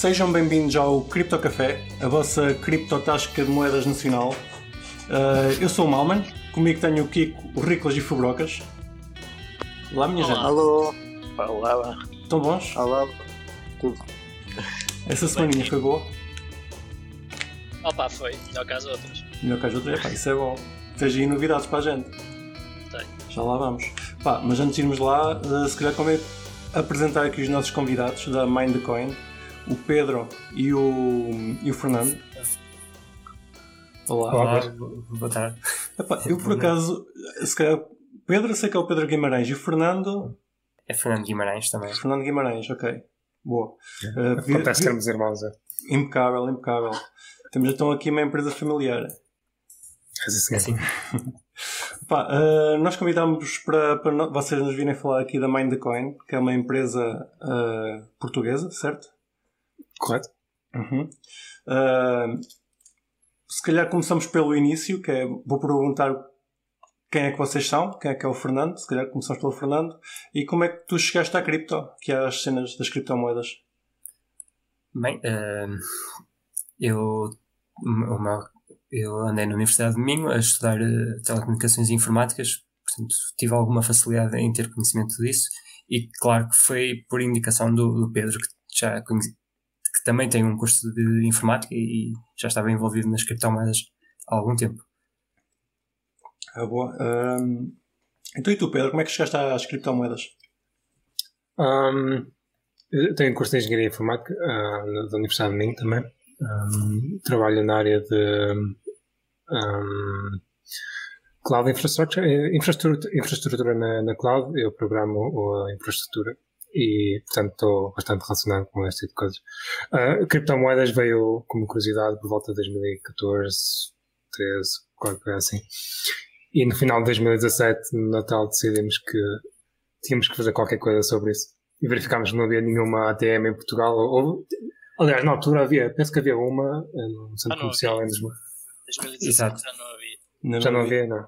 sejam bem-vindos ao Cripto Café, a vossa criptotasca de moedas nacional. Uh, eu sou o Malman, comigo tenho o Kiko, o Riclas e o Fubrocas. Olá, minha Olá. gente. Alô, Olá, Estão bons? olá, tudo. Essa semaninha foi boa? opa, foi, melhor que as outras. Melhor que as outras, Epá, isso é bom. Tens aí novidades para a gente. Tenho. Já lá vamos. Pá, mas antes de irmos lá, uh, se calhar convém apresentar aqui os nossos convidados da Mind the Coin, o Pedro e o, e o Fernando. Olá. Olá, boa tarde. Epá, eu por acaso, se calhar, Pedro, sei que é o Pedro Guimarães e o Fernando. É Fernando Guimarães também. Fernando Guimarães, ok. Boa. Uh, vi- Acontece vi- termos irmãos, é. impecável, impecável. Temos então aqui uma empresa familiar. Assim, Assim. Pá, uh, nós convidámos para, para no- vocês nos virem falar aqui da Mind the Coin, que é uma empresa uh, portuguesa, certo? Correto? Uhum. Uh, se calhar começamos pelo início, que é, vou perguntar quem é que vocês são, quem é que é o Fernando, se calhar começamos pelo Fernando, e como é que tu chegaste à cripto, que é as cenas das criptomoedas. Bem, ehm, eu, meu- eu andei na Universidade de Minho a estudar eh, telecomunicações e informáticas, portanto tive alguma facilidade em ter conhecimento disso e claro que foi por indicação do, do Pedro que já conheci, que também tem um curso de informática e já estava envolvido nas criptomoedas há algum tempo. Ah, boa. Um, então e tu, Pedro, como é que chegaste às criptomoedas? Ahm, eu tenho curso de Engenharia Informática na- da Universidade de Minho também. Ahm, trabalho na área de ahm, Cloud Infrastructure, eh, infraestrutura, infraestrutura na, na cloud. Eu programo a infraestrutura e, portanto, estou bastante relacionado com este tipo de coisas. Ah, criptomoedas veio como curiosidade por volta de 2014, 13, qualquer coisa assim. E no final de 2017, no Natal, decidimos que tínhamos que fazer qualquer coisa sobre isso. E verificámos que não havia nenhuma ATM em Portugal. Ou, aliás, na altura havia, penso que havia uma eh, no centro Ah, não comercial em Lisboa. 2017 Exato. já não havia. Ainda Já não vi. havia, não.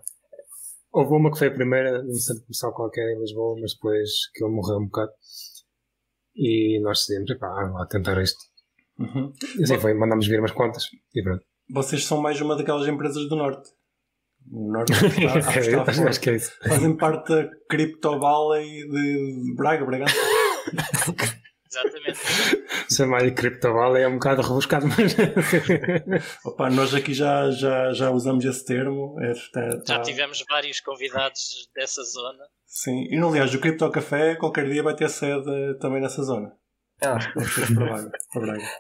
Houve uma que foi a primeira num centro comercial qualquer em Lisboa, mas depois que ele morreu um bocado. E nós decidimos, epá, vamos lá tentar isto. Uhum. E assim foi, mandámos vir umas contas e pronto. Vocês são mais uma daquelas empresas do Norte. O Norte está, está acho, acho que é isso. Fazem parte da Crypto Valley de Braga, Bragança. Exatamente. Chamar de criptovalue é um bocado rebuscado, mas. Opa, nós aqui já, já, já usamos esse termo. É, está- Já está- tivemos vários convidados dessa zona. Sim, e aliás, o Crypto Café qualquer dia vai ter sede também nessa zona. Ah,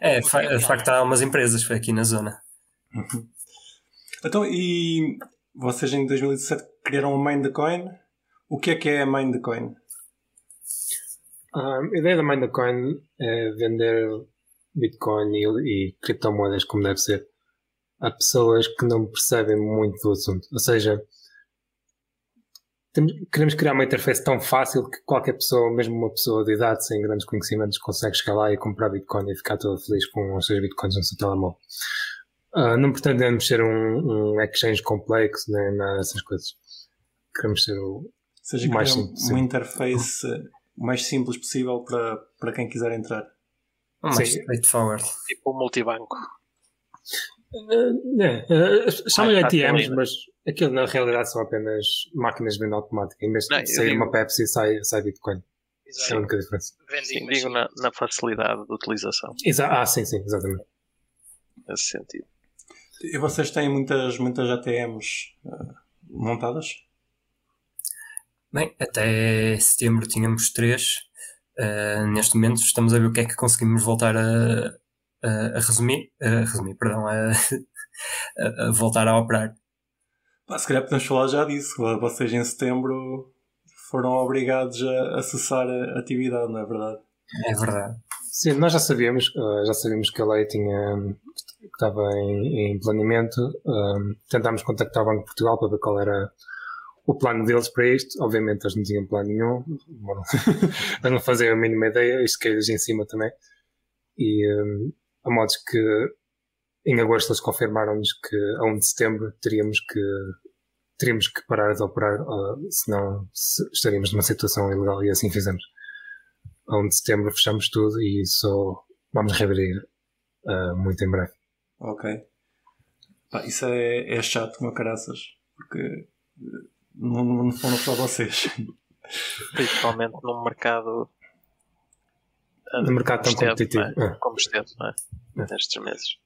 é, de facto há umas empresas aqui na zona. Então, e vocês em 2017 criaram a Mind the Coin. O que é que é a Mind the Coin? Ah, a ideia da Mindcoin é vender Bitcoin e, e criptomoedas como deve ser a pessoas que não percebem muito do assunto. Ou seja, temos- queremos criar uma interface tão fácil que qualquer pessoa, mesmo uma pessoa de idade sem grandes conhecimentos, consegue chegar lá e comprar Bitcoin e ficar toda feliz com os seus Bitcoins no seu telemóvel. Ah, não pretendemos ser um, um exchange complexo nem nada dessas coisas. Queremos ser o, Ou seja, Mais simples, uma interface o mais simples possível para, para quem quiser entrar. Um mais Sim. straightforward. Tipo um multibanco. Uh, é, uh, chamam-lhe ATMs, mas aquilo na realidade são apenas máquinas de venda automática. Em vez de sair digo- uma Pepsi, sai, sai Bitcoin. É a Exato. única diferença. Sim, digo na, na facilidade de utilização, Exa ah, sim, sim, exatamente. nesse sentido. E vocês têm muitas, muitas ATMs eh, montadas? Bem, até setembro tínhamos três. Uh, neste momento estamos a ver o que é que conseguimos voltar a, a, a resumir, a resumir, perdão, a, a- a voltar a operar. Pá, se calhar podemos falar já disso. Vocês em setembro foram obrigados a, a cessar a atividade, não é verdade? É verdade. Sim, nós já sabíamos, uh, já sabíamos que a lei tinha, que estava em, em planeamento. Um, tentámos contactar o Banco de Portugal para ver qual era o plano deles para isto. Obviamente eles não tinham plano nenhum, Bom, eles não faziam a mínima ideia, isto caiu-lhes em cima também. E um, a modos que em agosto eles confirmaram-nos que a 1 de setembro teríamos que teríamos que parar de operar, uh, senão se- estaríamos numa situação ilegal e assim fizemos. A 1 de setembro fechamos tudo e só vamos reabrir uh, muito em breve. Ok. Pá, isso é, é chato, meu caraças, porque eh, não, não foram só vocês. Principalmente num mercado. No mercado tão como esteve, competitivo. não é? É. Como esteve, não é? Nestes meses.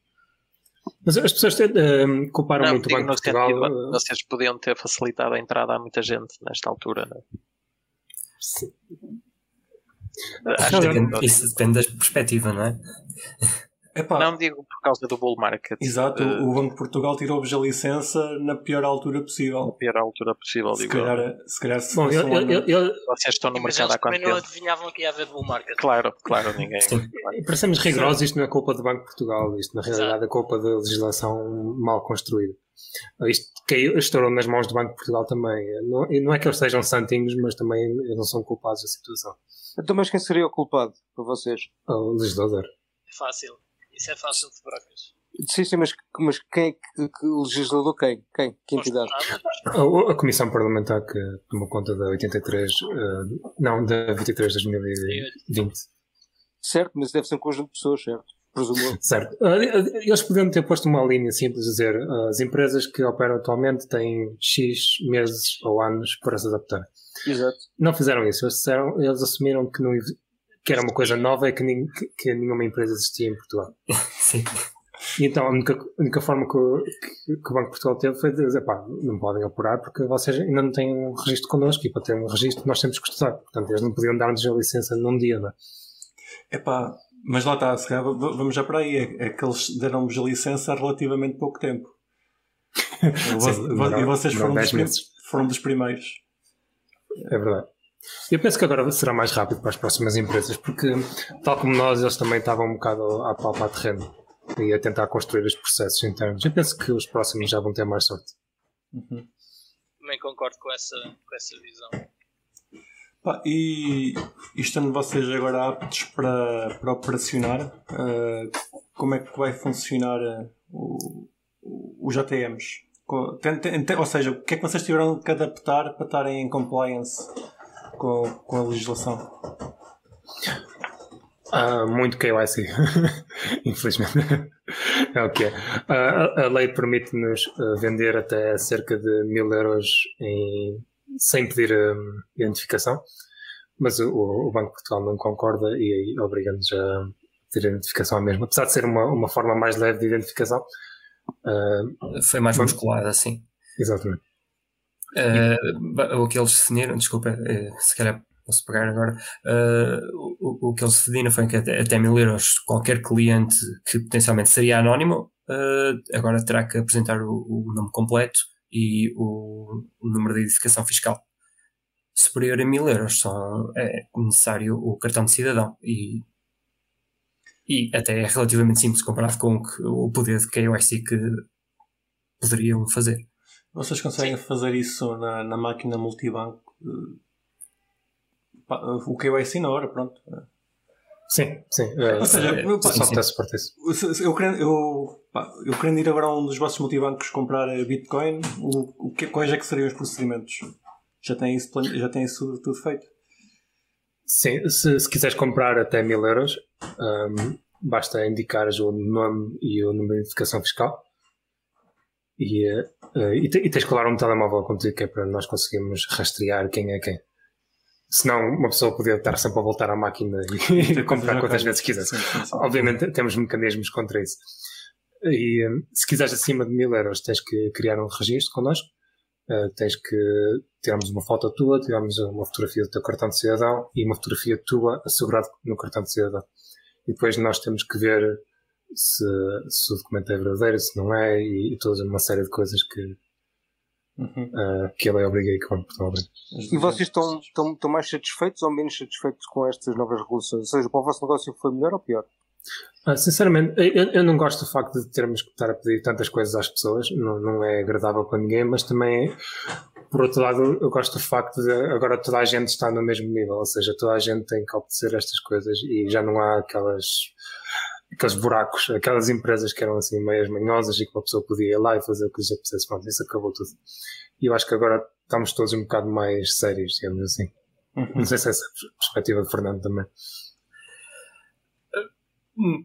Mas as pessoas uh, comparam Não, muito o digo Banco no de Portugal. sentido, uh, vocês podiam ter facilitado a entrada a muita gente nesta altura, não é? sim. Acho Não, que Depende- isso depende da perspectiva, não é? Epá, Não digo por causa do bull market. exato, eh, o Banco de Portugal tirou-vos a licença na pior altura na possível. pior altura possível, Se digo eu. calhar, se calhar se Bom, eu, eu, eu, eu, Vocês estão no mercado há quanto também não tempo? adivinhavam que ia haver bull market. Claro, claro, ninguém. Sermos rigorosos, isto não é culpa do Banco de Portugal, isto na realidade é culpa da legislação mal construída. Isto caiu, estourou nas mãos do Banco de Portugal também. Não, e não é que eles sejam santinhos, mas também eles não são culpados da situação. Então, mas quem seria o culpado para vocês? O legislador. É fácil. Isso é fácil de brocas. Sim, sim, mas, mas quem é que, que o legislador quem? Quem? Que entidade? A, a Comissão Parlamentar que tomou conta da 83, eh, não, da 23 de 2020. Certo, mas deve ser um conjunto de pessoas, certo? Presumo. Certo. Eles podiam ter posto uma linha simples, dizer eh, as empresas que operam atualmente têm X meses ou anos para se adaptar. Exato. Não fizeram isso. Eles, disseram, eles assumiram que, não, que era uma coisa nova e que, nin- que- que nenhuma empresa existia em Portugal. Sim. E então a única, a única forma que o, que, que o Banco de Portugal teve foi dizer, pá, não podem operar porque vocês ainda não têm um registro connosco e para ter um registro nós temos que estudar. Portanto, eles não podiam dar-nos a licença num dia, não é? Epá, mas lá está, se calhar vamos já para aí. É, é que eles deram-vos a licença há relativamente pouco tempo. e Sim, e vocês foram demoraram dos, 10 prim- meses. foram dos primeiros. É verdade. Eu penso que agora será mais rápido para as próximas empresas, porque, tal como nós, eles também estavam um bocado a palpar terreno e a tentar construir os processos internos. Eu penso que os próximos já vão ter mais sorte. Uhum. Também concordo com essa, com essa visão. Pá, e e estando vocês agora aptos para, para operacionar, eh, como é que vai funcionar eh, o, o- os tem- ou seja, o que é que vocês tiveram que adaptar para estarem em compliance com, com a legislação? Ah, muito KYC, infelizmente. é o que é. Ah, a, a lei permite-nos ah, vender até cerca de mil euros em- sem pedir hum, identificação, mas o, o Banco de Portugal não concorda e aí obriga-nos a pedir identificação à mesma. Apesar de ser uma, uma forma mais leve de identificação. Ah, Foi mais Vamos- musculada, assim. exatamente. Uh, o que eles definiram, desculpa, uh, se calhar posso pegar agora, uh, o, o que eles definiram foi que até, até mil euros qualquer cliente que potencialmente seria anónimo agora terá que apresentar o, o nome completo e o, o número de identificação fiscal. Superior a mil euros só é necessário o cartão de cidadão e, e até é relativamente simples comparado com o, que- o poder de KYC que poderiam fazer. Vocês conseguem fazer isso na, na máquina multibanco? Eh, O KYC na hora, pronto. Sim, sim. Ou seja, é, eu- pá, só sim, que se Eu querendo, eu, pá, eu querendo ir agora a um dos vossos multibancos comprar eh, Bitcoin, o, o que, quais é que seriam os procedimentos? Já tem isso, já tem isso tudo feito? Sim, se, se quiseres comprar até mil euros, hum, basta indicares o nome e o número de identificação fiscal. E, eh, eh, e, te- e tens que colar um telemóvel contigo que é para nós conseguirmos rastrear quem é quem. Senão uma pessoa podia estar sempre a voltar à máquina e, Ter comprar quantas vezes quiser. Sim, sim, sim. Obviamente temos mecanismos contra isso. E hum, se quiseres acima de mil euros, tens que criar um registro connosco. Uh, tens que tirarmos uma foto tua, tirarmos uma fotografia do teu cartão de cidadão e uma fotografia tua assegurada no cartão de cidadão. E depois nós temos que ver se, se o documento é verdadeiro, se não é, e, e toda uma série de coisas que, Uhum. uh, que a lei obriga e Portugal obriga. E vocês estão, estão, estão mais satisfeitos ou menos satisfeitos com estas novas regulações? Ou seja, para o vosso negócio foi melhor ou pior? Ah, sinceramente, eu, eu não gosto do facto de termos que estar a pedir tantas coisas às pessoas, não, não é agradável para ninguém, mas também, por outro lado, eu gosto do facto de agora toda a gente está no mesmo nível, ou seja, toda a gente tem que obedecer estas coisas e já não há aquelas, aqueles buracos, aquelas empresas que eram assim meias manhosas e que uma pessoa podia ir lá e fazer o que lhes apetecesse, pronto, isso acabou tudo. E eu acho que agora estamos todos um bocado mais sérios, digamos assim. Uhum. Não sei se é essa a perspectiva de Fernando também. Hum,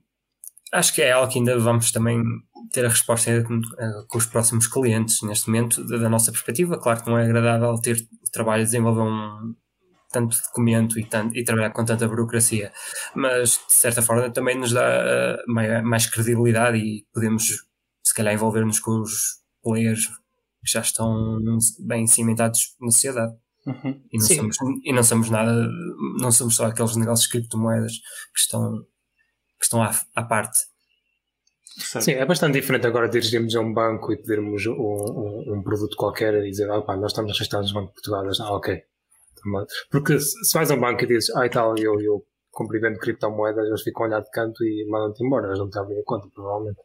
Acho que é algo que ainda vamos também ter a resposta com, eh, com os próximos clientes neste momento, da da nossa perspectiva. Claro que não é agradável ter o trabalho de desenvolver um tanto documento e, tanto, e trabalhar com tanta burocracia, mas de certa forma também nos dá eh, mai- mais credibilidade e podemos se calhar envolver-nos com os players que já estão bem cimentados na sociedade. Uhum. E não, Sim. somos, e não somos nada, não somos só aqueles negócios de criptomoedas que estão, que estão à, à parte. Certo. Sim, é bastante diferente agora dirigirmos a um banco e pedirmos um, um, um produto qualquer e dizer, ah, pá, nós estamos registrados no Banco de Portugal. Ah, ok. Toma. Porque se vais a um banco e dizes, ah, tal, eu, eu compro e vendo criptomoedas, eles ficam a olhar de canto e mandam-te embora. Eles não te abrem a conta, provavelmente.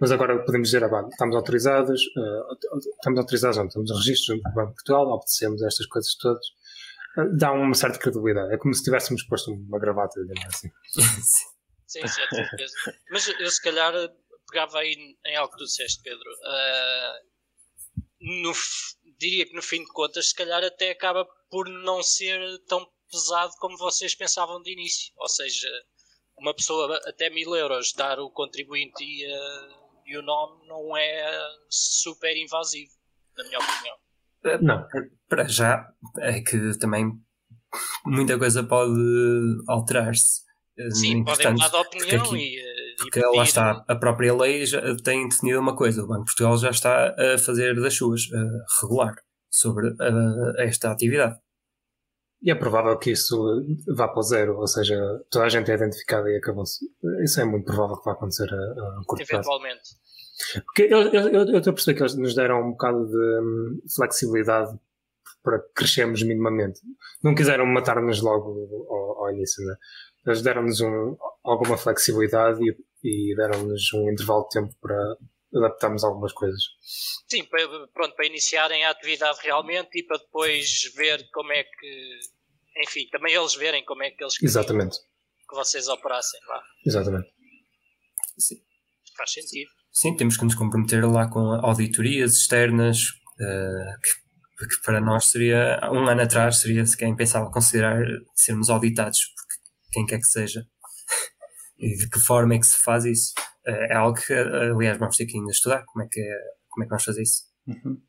Mas agora podemos dizer, ah, estamos autorizados, eh, estamos autorizados, não, estamos registros no Banco de Portugal, obedecemos estas coisas todas. Eh, Dá uma certa credibilidade. É como se tivéssemos posto uma gravata, digamos assim. Sim, sim, é. Mas eu se calhar pegava aí em algo que tu disseste, Pedro. Ah, no diria que no fim de contas, se calhar até acaba por não ser tão pesado como vocês pensavam de início. Ou seja, uma pessoa até mil euros dar o contribuinte e, ah, e o nome não é super invasivo, na minha opinião. Não, Para já é que também muita coisa pode alterar-se. Eh, Sim, podem Entretanto, mudar de opinião porque aqui- e, ah, e Porque lá está, a própria lei já tem definido uma coisa. O Banco de Portugal já está a fazer das suas, a regular sobre eh, esta atividade. E é provável que isso vá para o zero, ou seja, toda a gente é identificada e acabou-se. Isso é muito provável que vá acontecer a, a curto prazo. eventualmente. Porque eu, eu, eu, eu estou a perceber que eles nos deram um bocado de hum, flexibilidade para crescermos minimamente. Não quiseram matar-nos logo ao, ao início, né? Eles deram-nos um, alguma flexibilidade e, e deram-nos um intervalo de tempo para adaptarmos algumas coisas. Sim, para, pronto, para iniciarem a atividade realmente e para depois ver como é que, enfim, também eles verem como é que eles queriam Exatamente, que vocês operassem lá. exatamente. Faz sentido. Sim, temos que nos comprometer lá com auditorias externas, eh, que, que para nós seria, um ano atrás, seria se quem pensava considerar sermos auditados, quem quer que seja. E de que forma é que se faz isso? Eh, é algo que, aliás, vamos ter que ainda estudar, como é que, é- como é que vamos fazer isso. Uhum.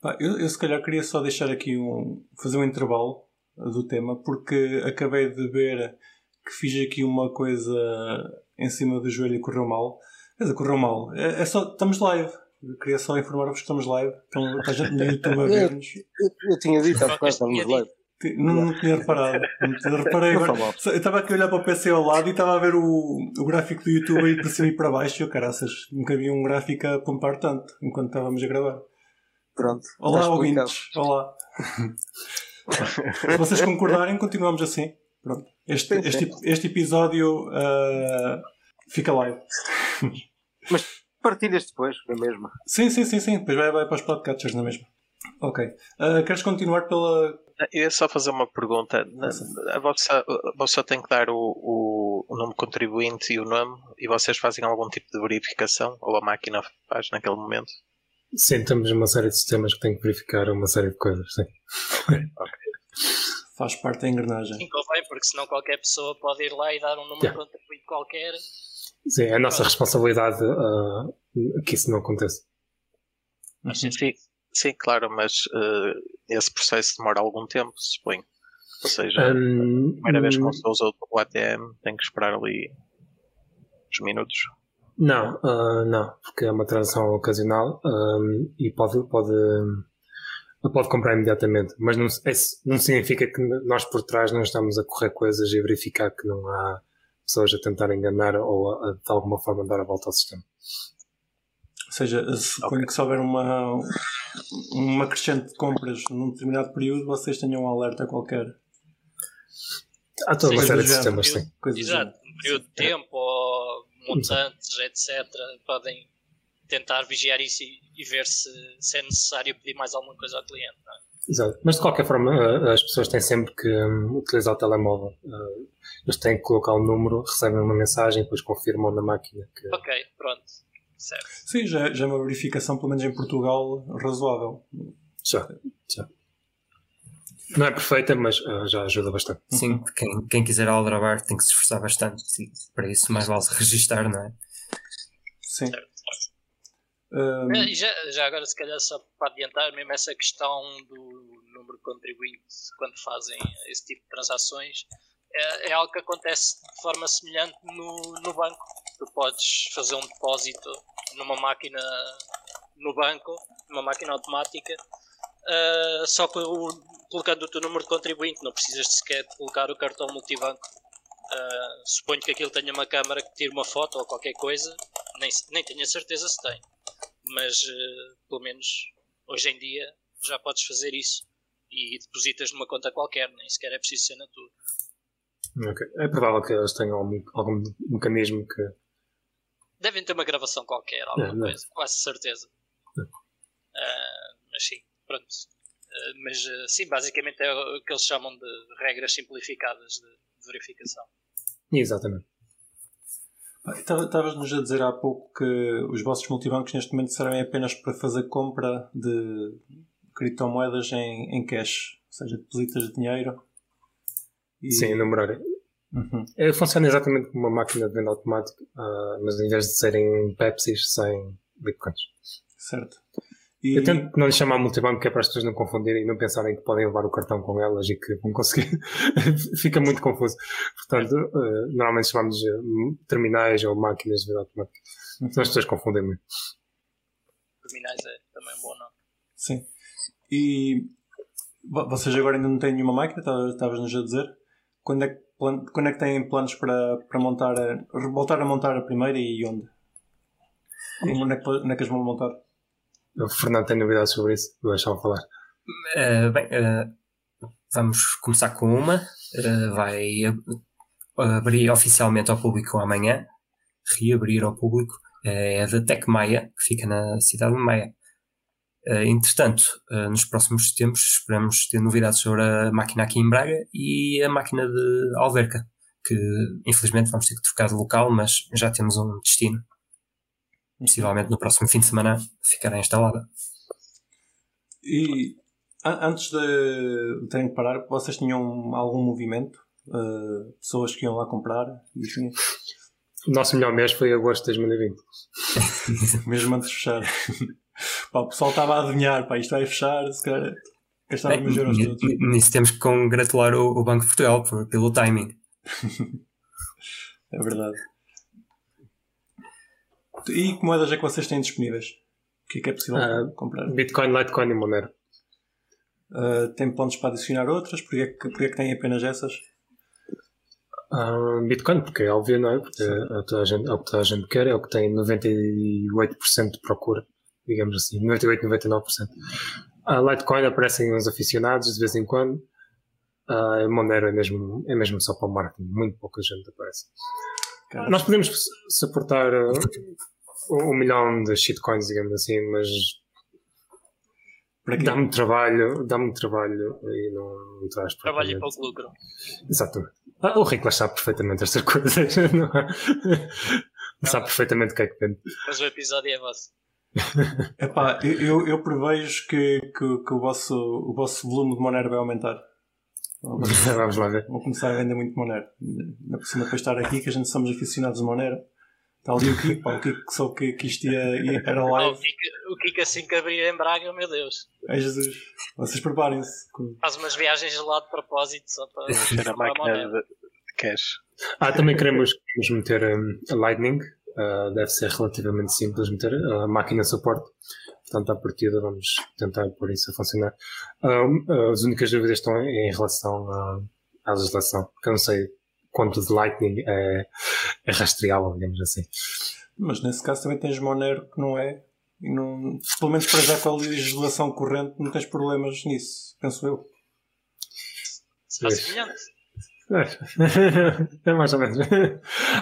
Pá, eu, eu se calhar queria só deixar aqui um. fazer um intervalo do tema, porque acabei de ver que fiz aqui uma coisa em cima do joelho e correu mal. Quer dizer, correu mal. É, é só. estamos live. Eu queria só informar-vos que estamos live. Então, está gente no YouTube a ver-nos. Eu, eu tinha dito há bocado, estamos live. Não, não tinha reparado. Não Reparei agora. Eu estava aqui a olhar para o PC ao lado e estava a ver o, o gráfico do YouTube aí para cima e para baixo. E eu, caraças, nunca vi um gráfico a pompar tanto enquanto estávamos a gravar. Pronto. Olá, ouvintes. Olá. Se vocês concordarem, continuamos assim. Pronto. Este, este, este episódio ah, fica live. Partilhas depois, é mesmo. Sim, sim, sim, sim. Depois vai, vai para os podcasters na mesma. Ok. Ah, queres continuar pela. Eu ia só fazer uma pergunta. A vossa, a vossa tem que dar o, o, o nome contribuinte e o nome e vocês fazem algum tipo de verificação ou a máquina faz naquele momento? Sim, temos uma série de sistemas que têm que verificar uma série de coisas, sim. Faz parte da engrenagem. Sim, convém, porque senão qualquer pessoa pode ir lá e dar um número Yeah. contribuinte qualquer. Sim, é a nossa responsabilidade ah, que isso não aconteça. Sim, sim, claro, mas eh, esse processo demora algum tempo, suponho. Ou seja, Hum, a primeira vez que hum, você usa o ATM tem que esperar ali uns minutos. Não, ah, não, porque é uma transação ocasional ahm, e pode, pode, pode comprar imediatamente, mas não, é- não significa que nós por trás não estamos a correr coisas e a verificar que não há pessoas a tentar enganar ou a, a, de alguma forma dar a volta ao sistema. Ou seja, suponho que se houver uma, uma crescente de compras num determinado período, vocês tenham um alerta qualquer. Há toda uma série de sistemas, sim. Exato, um período de tempo ou montantes, etc. Podem tentar vigiar isso e, e ver se, se é necessário pedir mais alguma coisa ao cliente. não é? Exato. Mas de qualquer forma, ah, as pessoas têm sempre que hum, utilizar o telemóvel. Ah, eles têm que colocar o número, recebem uma mensagem, depois confirmam na máquina que. Ok, pronto. Certo. Sim, já, já é uma verificação, pelo menos em Portugal, razoável. Já, já. Não é perfeita, mas uh, já ajuda bastante. Sim, quem, quem quiser aldrabar tem que se esforçar bastante. E para isso, mais vale registar, não é? Sim. Certo. Um, É, E já, já agora, se calhar, só para adiantar, mesmo essa questão do número de contribuintes quando fazem esse tipo de transações, é, é algo que acontece de forma semelhante no, no banco. Tu podes fazer um depósito numa máquina no banco, numa máquina automática, ah, só o- colocando o teu número de contribuinte, não precisas sequer de colocar o cartão multibanco. Ah, suponho que aquilo tenha uma câmara que tire uma foto ou qualquer coisa, nem, nem tenho a certeza se tem mas eh, pelo menos hoje em dia já podes fazer isso e depositas numa conta qualquer, nem sequer é preciso ser na tua. Ok. É provável que eles tenham algum, algum mecanismo que. Devem ter uma gravação qualquer, alguma É, não é? coisa, quase certeza. Ah, mas sim, pronto. Ah, mas eh, sim, basicamente é o que eles chamam de regras simplificadas de, de verificação. Exatamente. Estavas-nos a dizer há pouco que os vossos multibancos neste momento servem apenas para fazer compra de criptomoedas em, em cash, ou seja, depositas dinheiro. E... Sim, numerar. Uhum. É, funciona exatamente como uma máquina de venda automática, ah, mas em vez de serem Pepsis, sem bitcoins. Certo. E, Eu tento não lhe chamar multibanco, que é para as pessoas não confundirem e não pensarem que podem levar o cartão com elas e que vão conseguir. Fica muito confuso. Portanto, eh, normalmente chamamos de terminais ou máquinas de venda automática. Então as pessoas confundem muito. Terminais é também um bom nome. Sim. E vo- vocês agora ainda não têm nenhuma máquina, Tava- estavas-nos a dizer. Quando é, que quando é que têm planos para, para montar a, voltar a montar a primeira e onde? E onde é que, onde é que as vão montar? O Fernando tem novidades sobre isso, vou deixá-lo falar. Uh, bem, uh, vamos começar com uma. Uh, vai ab- abrir oficialmente ao público amanhã. Reabrir ao público. É da Tec Maia, que fica na cidade de Maia. Uh, entretanto, uh, nos próximos tempos esperamos ter novidades sobre a máquina aqui em Braga e a máquina de Alverca, que infelizmente vamos ter que trocar de local, mas já temos um destino. Possivelmente no próximo fim de semana ficará instalada. E an- antes de terem que parar, vocês tinham algum movimento? Uh, pessoas que iam lá comprar? E assim, O nosso melhor mês foi agosto de 2020. mesmo antes de fechar. Pá, o pessoal estava a adivinhar, pá, isto vai fechar, se calhar gastar os meus euros todos. Nisso temos que congratular o, o Banco de Portugal por- pelo timing. É verdade. E que moedas é que vocês têm disponíveis? O que é que é possível Ah, comprar? Bitcoin, Litecoin e Monero. Uh, tem pontos para adicionar outras? Porquê é que, porquê é que têm apenas essas? Ah, Bitcoin, porque é óbvio, não é? Porque é, o que toda a gente, é o que toda a gente quer, é o que tem 98% de procura, digamos assim, 98, 99%. A Litecoin aparecem uns aficionados de vez em quando. Ah, Monero é mesmo, é mesmo só para o marketing, muito pouca gente aparece. Cara, Nós podemos suportar ah, um milhão de shitcoins, digamos assim, mas dá-me trabalho, dá-me trabalho e não, não traz Trabalho e pouco lucro. Exatamente. Ah, o Ricolas sabe perfeitamente estas coisas. Não é? Sabe perfeitamente o que é que vende. Mas o episódio é vosso. Epá, eu, eu, eu prevejo que, que, que o, vosso, o vosso volume de Monero vai aumentar. Vamos, Vamos lá ver. vão começar a vender muito Monero. Na depois de estar aqui, que a gente somos aficionados de Monero. Está ali o Kiko, o Kiko que soube que, que isto ia, ia- era o, live. Kiko, o Kiko assim que abrir em Braga, meu Deus. Ai Jesus, vocês preparem-se. Faz umas viagens lá de propósito só para. Ser a para máquina de, de cash. Ah, também queremos, queremos meter um, a Lightning. Ah, deve ser relativamente simples meter a máquina de suporte. Portanto, à partida vamos tentar pôr isso a funcionar. Ah, um, as únicas dúvidas estão em relação à, à legislação. Porque eu não sei quanto de Lightning é, é rastreável, digamos assim. Mas nesse caso também tens Monero que não é. E não, pelo menos para já com a legislação corrente não tens problemas nisso, penso eu. Pois. semelhante. É mais ou menos.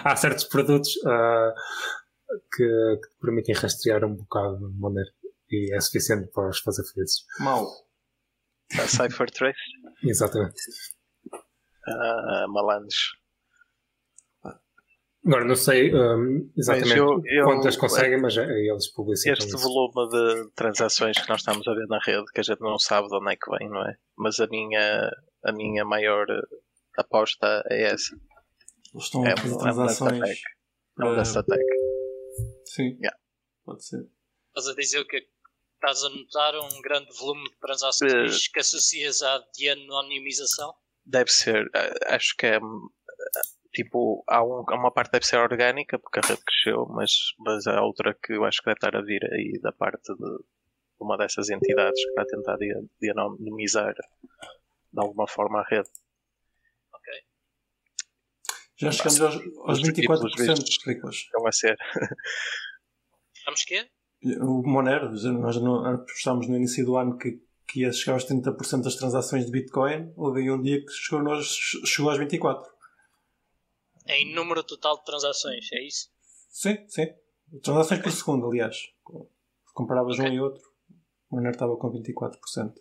Há certos produtos ah, que, que te permitem rastrear um bocado de maneira e é suficiente para os fazer felizes. Mal. A Cypher Trace, Exatamente. a Malandros. Agora não sei um, exatamente Mas eu- eu- quantas conseguem, mas é- eles publicitam Este isso. volume de transações que nós estamos a ver na rede, que a gente não sabe de onde é que vem, não é? Mas a minha, a minha maior eh, aposta é essa. Eles estão É a fazer é um transações. É um para- Dastatec. Sim. Yeah. Pode ser. Estás a dizer o que estás a notar um grande volume de transações que associas à de anonimização? Deve ser, eh, acho que é tipo, há, um- uma parte que deve ser orgânica, porque a rede cresceu, mas, mas há outra que eu acho que deve estar a vir aí da parte de uma dessas entidades que está a tentar de, de anonimizar de alguma forma a rede. Já chegamos aos, aos os títulos 24%, vistos. Riclas. Estão a ser. Vamos quê? O Monero, nós não- apostámos no início do ano que, que ia chegar aos 30% das transações de Bitcoin. Houve aí um dia que chegou, nós, chegou aos 24%. Em número total de transações, é isso? Sim, sim. Transações por segundo, aliás. Se comparavas Ok. um e outro, o Monero estava com 24%.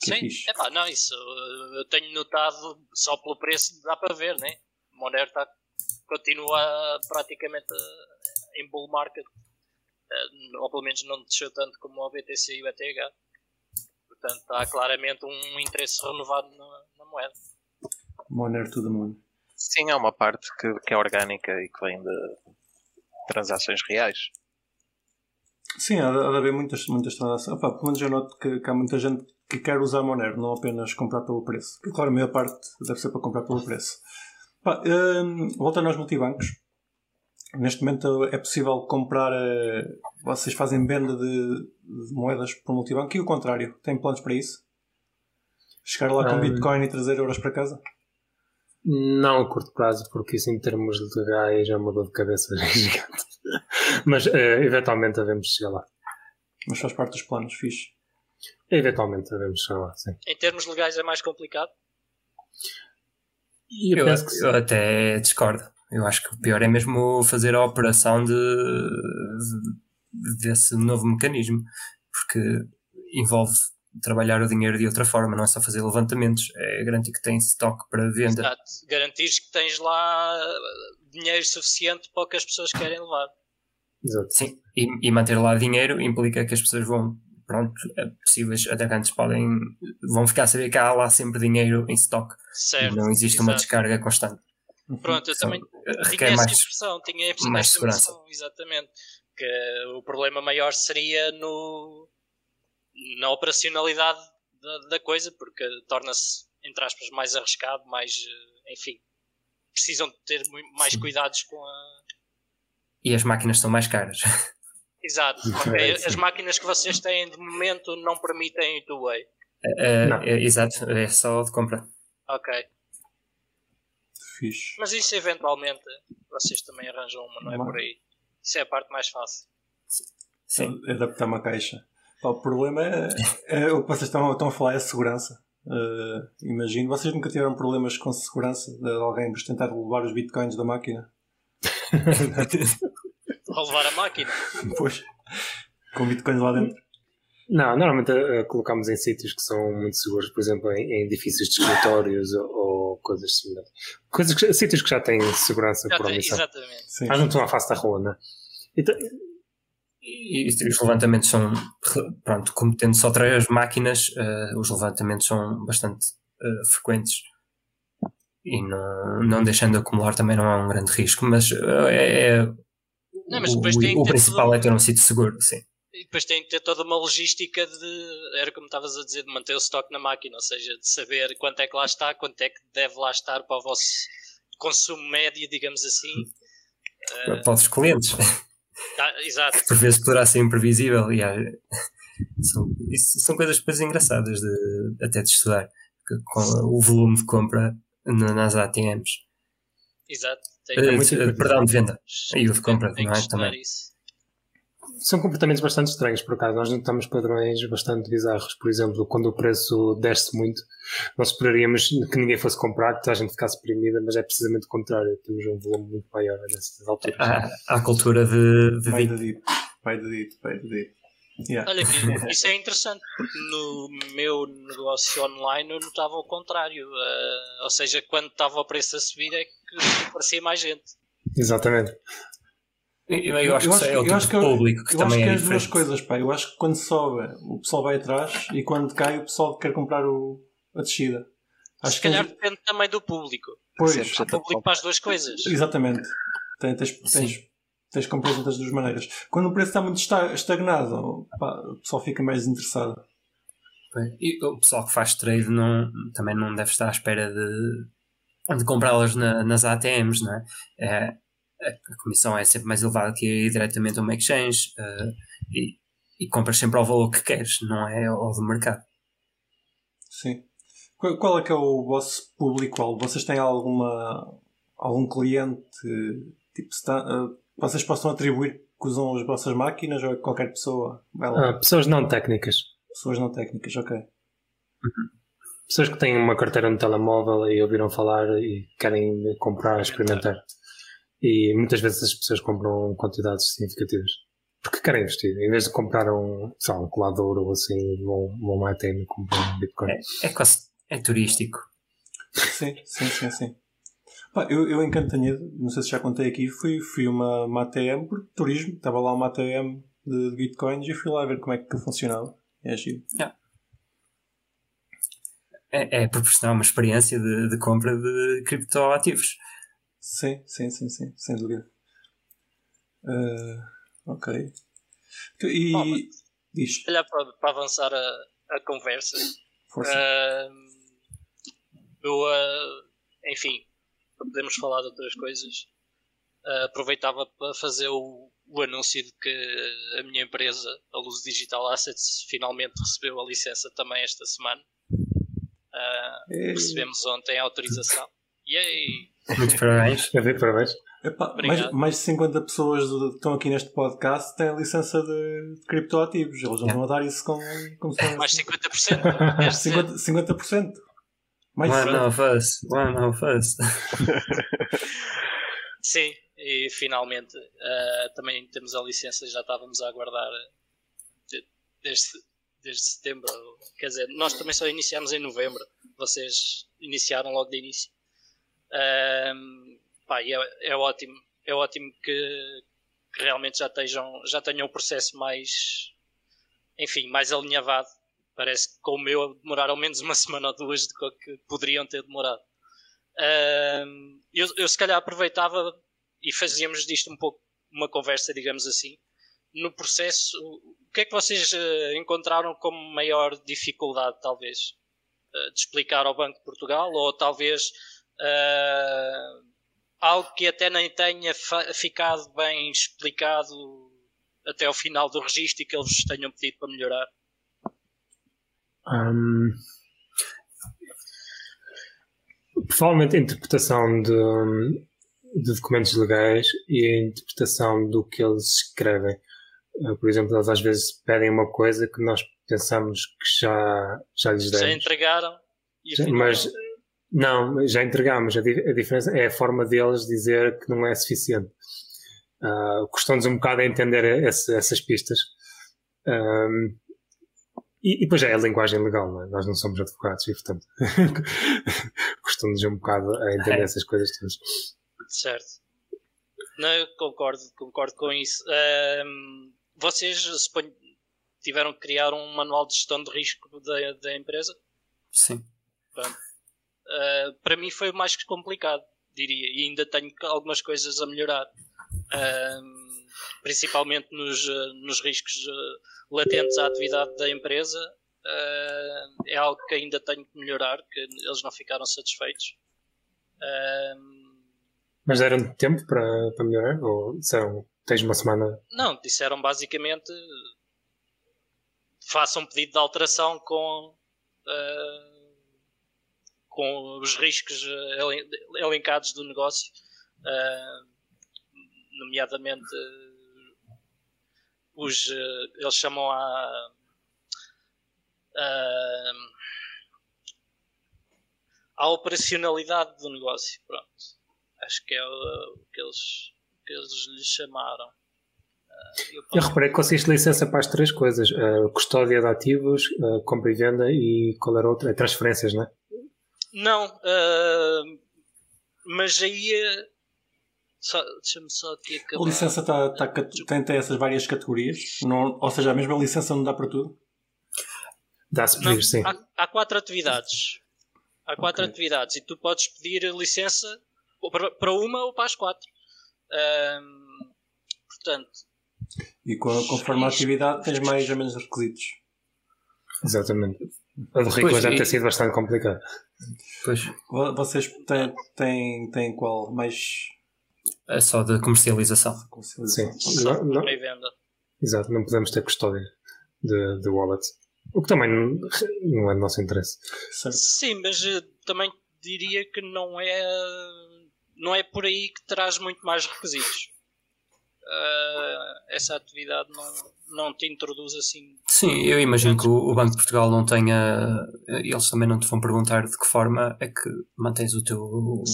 Que Sim, é pá, não, isso eu tenho notado só pelo preço dá para ver, né? O Monero está continua praticamente uh, em bull market, Uh, ou pelo menos não desceu tanto como o BTC e o ETH. Portanto, há claramente um interesse renovado na, na moeda. Monero to the moon. Sim, há uma parte que, que é orgânica e que vem de transações reais. Sim, há de, há de haver muitas, muitas transações. Opa, pelo menos eu noto que, que há muita gente que quer usar Monero, não apenas comprar pelo preço. Que, claro, a maior parte deve ser para comprar pelo preço. Pá, hum, voltando aos multibancos. Neste momento é possível comprar. eh, vocês fazem venda de, de moedas por multibanco e o contrário. Tem planos para isso? Chegar lá com Ah. Bitcoin e trazer euros para casa? Não a curto prazo, porque isso em termos legais é uma dor de cabeça gigante. Mas eh, eventualmente devemos chegar lá. Mas faz parte dos planos, fixe. Eventualmente devemos chegar lá, sim. Em termos legais é mais complicado. E eu, Eu, penso que eu até discordo. Eu acho que o pior é mesmo fazer a operação de, de- desse novo mecanismo, porque envolve trabalhar o dinheiro de outra forma, não é só fazer levantamentos, é garantir que tem estoque para venda. Exato. Garantires que tens lá uh, dinheiro suficiente para o que as pessoas querem levar. Exato. Sim, e, e manter lá dinheiro implica que as pessoas vão, pronto, é possíveis atacantes podem, vão ficar a saber que há lá sempre dinheiro em estoque Certo. e não existe uma exato. descarga constante. Pronto, eu Só, também eh, tinha essa mais. impressão, tinha essa mais essa segurança. impressão, exatamente. Que o problema maior seria no, na operacionalidade da, da coisa, porque torna-se, entre aspas, mais arriscado, mais, eh, enfim, precisam de ter mais Sim. cuidados com a. E as máquinas são mais caras. Exato, É, as máquinas que vocês têm de momento não permitem two-way. Eh, Não. eh, exato, é só de compra. Ok, Fixe. mas isso eventualmente vocês também arranjam uma, não é por aí. Isso é a parte mais fácil. Sim. adaptar uma caixa. Pá, o problema é, é o que vocês estão, estão a falar é a segurança. Eh, imagino, vocês nunca tiveram problemas com segurança de alguém vos tentar levar os bitcoins da máquina? Vou levar a máquina. Pois, com bitcoins lá dentro. Não, normalmente eh, colocamos em sítios que são muito seguros, por exemplo, em, em edifícios de escritórios ou, ou coisas semelhantes. Coisas que, sítios que já têm segurança Já por tem- omissão. exatamente. Sim. Mas não estão à face da rua, não é? Então, E os levantamentos são, pronto, como tendo só três máquinas, eh, os levantamentos são bastante eh, frequentes e não, não deixando de acumular também não há um grande risco, mas eh, é, Não, mas o, depois tem que o principal tudo- é ter um sítio seguro, sim. E depois tem que ter toda uma logística de. Era como estavas a dizer, de manter o estoque na máquina, ou seja, de saber quanto é que lá está, quanto é que deve lá estar para o vosso consumo médio, digamos assim. Eh, Para os clientes, ah, exato. por vezes poderá ser imprevisível e há- são, isso são coisas depois engraçadas de, até de estudar, com o volume de compra na- nas ATMs. Exato. Tem Eh, muito imprevisível. perdão, de venda. E o de compra, não é? Também. isso. são comportamentos bastante estranhos, por acaso. Nós notamos padrões bastante bizarros. Por exemplo, quando o preço desce muito, nós esperaríamos que ninguém fosse comprar, que a gente ficasse deprimida, mas é precisamente o contrário. Temos um volume muito maior nessas alturas. Há, há a cultura de, de Vai de dito, vai de dito, vai de dito. Yeah. Olha, que isso é interessante, porque no meu negócio online eu notava o contrário. eh, ou seja, quando estava o preço a subir é que parecia mais gente. Exatamente. Eu, eu acho que isso é o tipo de eu- público que eu acho também que é é as duas diferente. coisas, pá. Eu acho que quando sobe, o pessoal vai atrás e quando cai, o pessoal quer comprar o, a descida. Acho Se que é calhar depende também do público. Pois, Há público para as duas coisas. exatamente. Tens, tens, tens que comprar das duas maneiras. Quando o preço está muito esta- estagnado, pá, o pessoal fica mais interessado. E o pessoal que faz trade não, também não deve estar à espera de, de comprá-las na- nas ATMs, não é? É, a, comissão é sempre mais elevada que ir diretamente a uma exchange eh, e, e compras sempre ao valor que queres, não é ao do mercado. Sim. Qual, é que é o vosso público-alvo? Vocês têm alguma, algum cliente tipo, ah, vocês possam atribuir que usam as vossas máquinas ou é que qualquer pessoa? Vai lá. Ah, pessoas não técnicas. Pessoas não técnicas, ok. Pessoas que têm uma carteira no telemóvel e ouviram falar e querem comprar, experimentar. E muitas vezes as pessoas compram quantidades significativas. Porque querem investir. Em vez de comprar um, sei lá, um colador ou assim, vão, vão uma ATM e compram um Bitcoin. É, é quase é turístico. Sim, sim, sim, sim. Eu, eu em Cantanhede, não sei se já contei aqui, fui, fui uma, uma ATM por turismo, estava lá uma ATM de, de bitcoins e fui lá ver como é que funcionava. É giro. É, é proporcionar uma experiência de, de compra de criptoativos. Sim, sim, sim, sim, sem dúvida. Ah, ok. E mas- diz, Se calhar para, para avançar a, a conversa, força. Ahm, eu, ah, enfim, para podermos falar de outras coisas, ah, aproveitava para fazer o, o anúncio de que a minha empresa, a Luz Digital Assets, finalmente recebeu a licença também esta semana. Ei. recebemos ontem a autorização. Yay! Muitos parabéns. A parabéns. Epá, mais, mais de 50 pessoas que estão aqui neste podcast têm licença de, de criptoativos. Eles não Yeah. vão a dar isso como, como se Mais 50%. deste ser. 50%. 50%. Mais One 50%. of us, one of us. Sim, e finalmente ah, também temos a licença, já estávamos a aguardar de- desde, desde setembro. Quer dizer, nós também só iniciámos em novembro, vocês iniciaram logo de início. Ahm, pá, é, é ótimo, é ótimo que, que realmente já, estejam, já tenham o processo mais, enfim, mais alinhavado. Parece que com o meu demoraram menos uma semana ou duas do que poderiam ter demorado. Eu, eu se calhar aproveitava e fazíamos disto um pouco uma conversa, digamos assim. No processo, o que é que vocês eh, encontraram como maior dificuldade, talvez? Eh, de explicar ao Banco de Portugal ou talvez eh, algo que até nem tenha ficado bem explicado até ao final do registro e que eles tenham pedido para melhorar? Hum, provavelmente a interpretação de, de documentos legais e a interpretação do que eles escrevem. Uh, Por exemplo, eles às vezes pedem uma coisa que nós pensamos que já, já lhes Já entregaram? E Já- afinal mas não. já entregamos. A, a diferença é a forma deles dizer que não é suficiente. Uh, Custou-nos um bocado a entender esse- essas pistas. Um, e, e depois é a linguagem legal, não é? nós não somos advogados e, portanto, custou-nos um bocado a entender É. essas coisas todas. Certo. Não, eu concordo, concordo com isso. Ahm, vocês suponho, tiveram que criar um manual de gestão de risco da, da empresa? Sim. Ah, para mim foi o mais complicado, diria, e ainda tenho algumas coisas a melhorar. Ahm, principalmente nos, ah, nos riscos ah, latentes à atividade da empresa. Ah, é algo que ainda tenho que melhorar, que eles não ficaram satisfeitos. Ahm, Mas deram tempo para, para melhorar? Ou disseram, tens uma semana? Não, disseram basicamente façam um pedido de alteração com, com os riscos elen- elencados do negócio, nomeadamente os ah, eles chamam a, a, a operacionalidade do negócio. Pronto. Acho que é o, que eles, que eles lhe chamaram. Ah, eu Eu reparei que conseguiste licença para as três coisas: uh, custódia de ativos, uh, compra e venda e qual era outra? Transferências, não é? Não, ah, mas aí Só, Deixa-me só aqui acabar. A licença tá, tá, tem, tem essas várias categorias? Não, ou seja, a mesma licença não dá para tudo? Dá-se Não, pedir, sim. há, há quatro atividades. Há quatro Ok. atividades e tu podes pedir licença para, uma ou para as quatro. Ahm, portanto, E com, conforme a atividade tens mais ou menos requisitos. Exatamente. A do Rico já e- tem sido bastante complicado. Pois, Vo- Vocês têm, têm, têm qual? Mais é só de comercialização. Sim. Não, não- exato, não podemos ter custódia de, de wallet. O que também não, não é do nosso interesse. Certo. Sim, mas eh, também diria que não é não é por aí que traz muito mais requisitos. Ah, essa atividade não, não te introduz assim. Sim, eu imagino que o Banco de Portugal não tenha. Eles também não te vão perguntar de que forma é que mantens o teu, o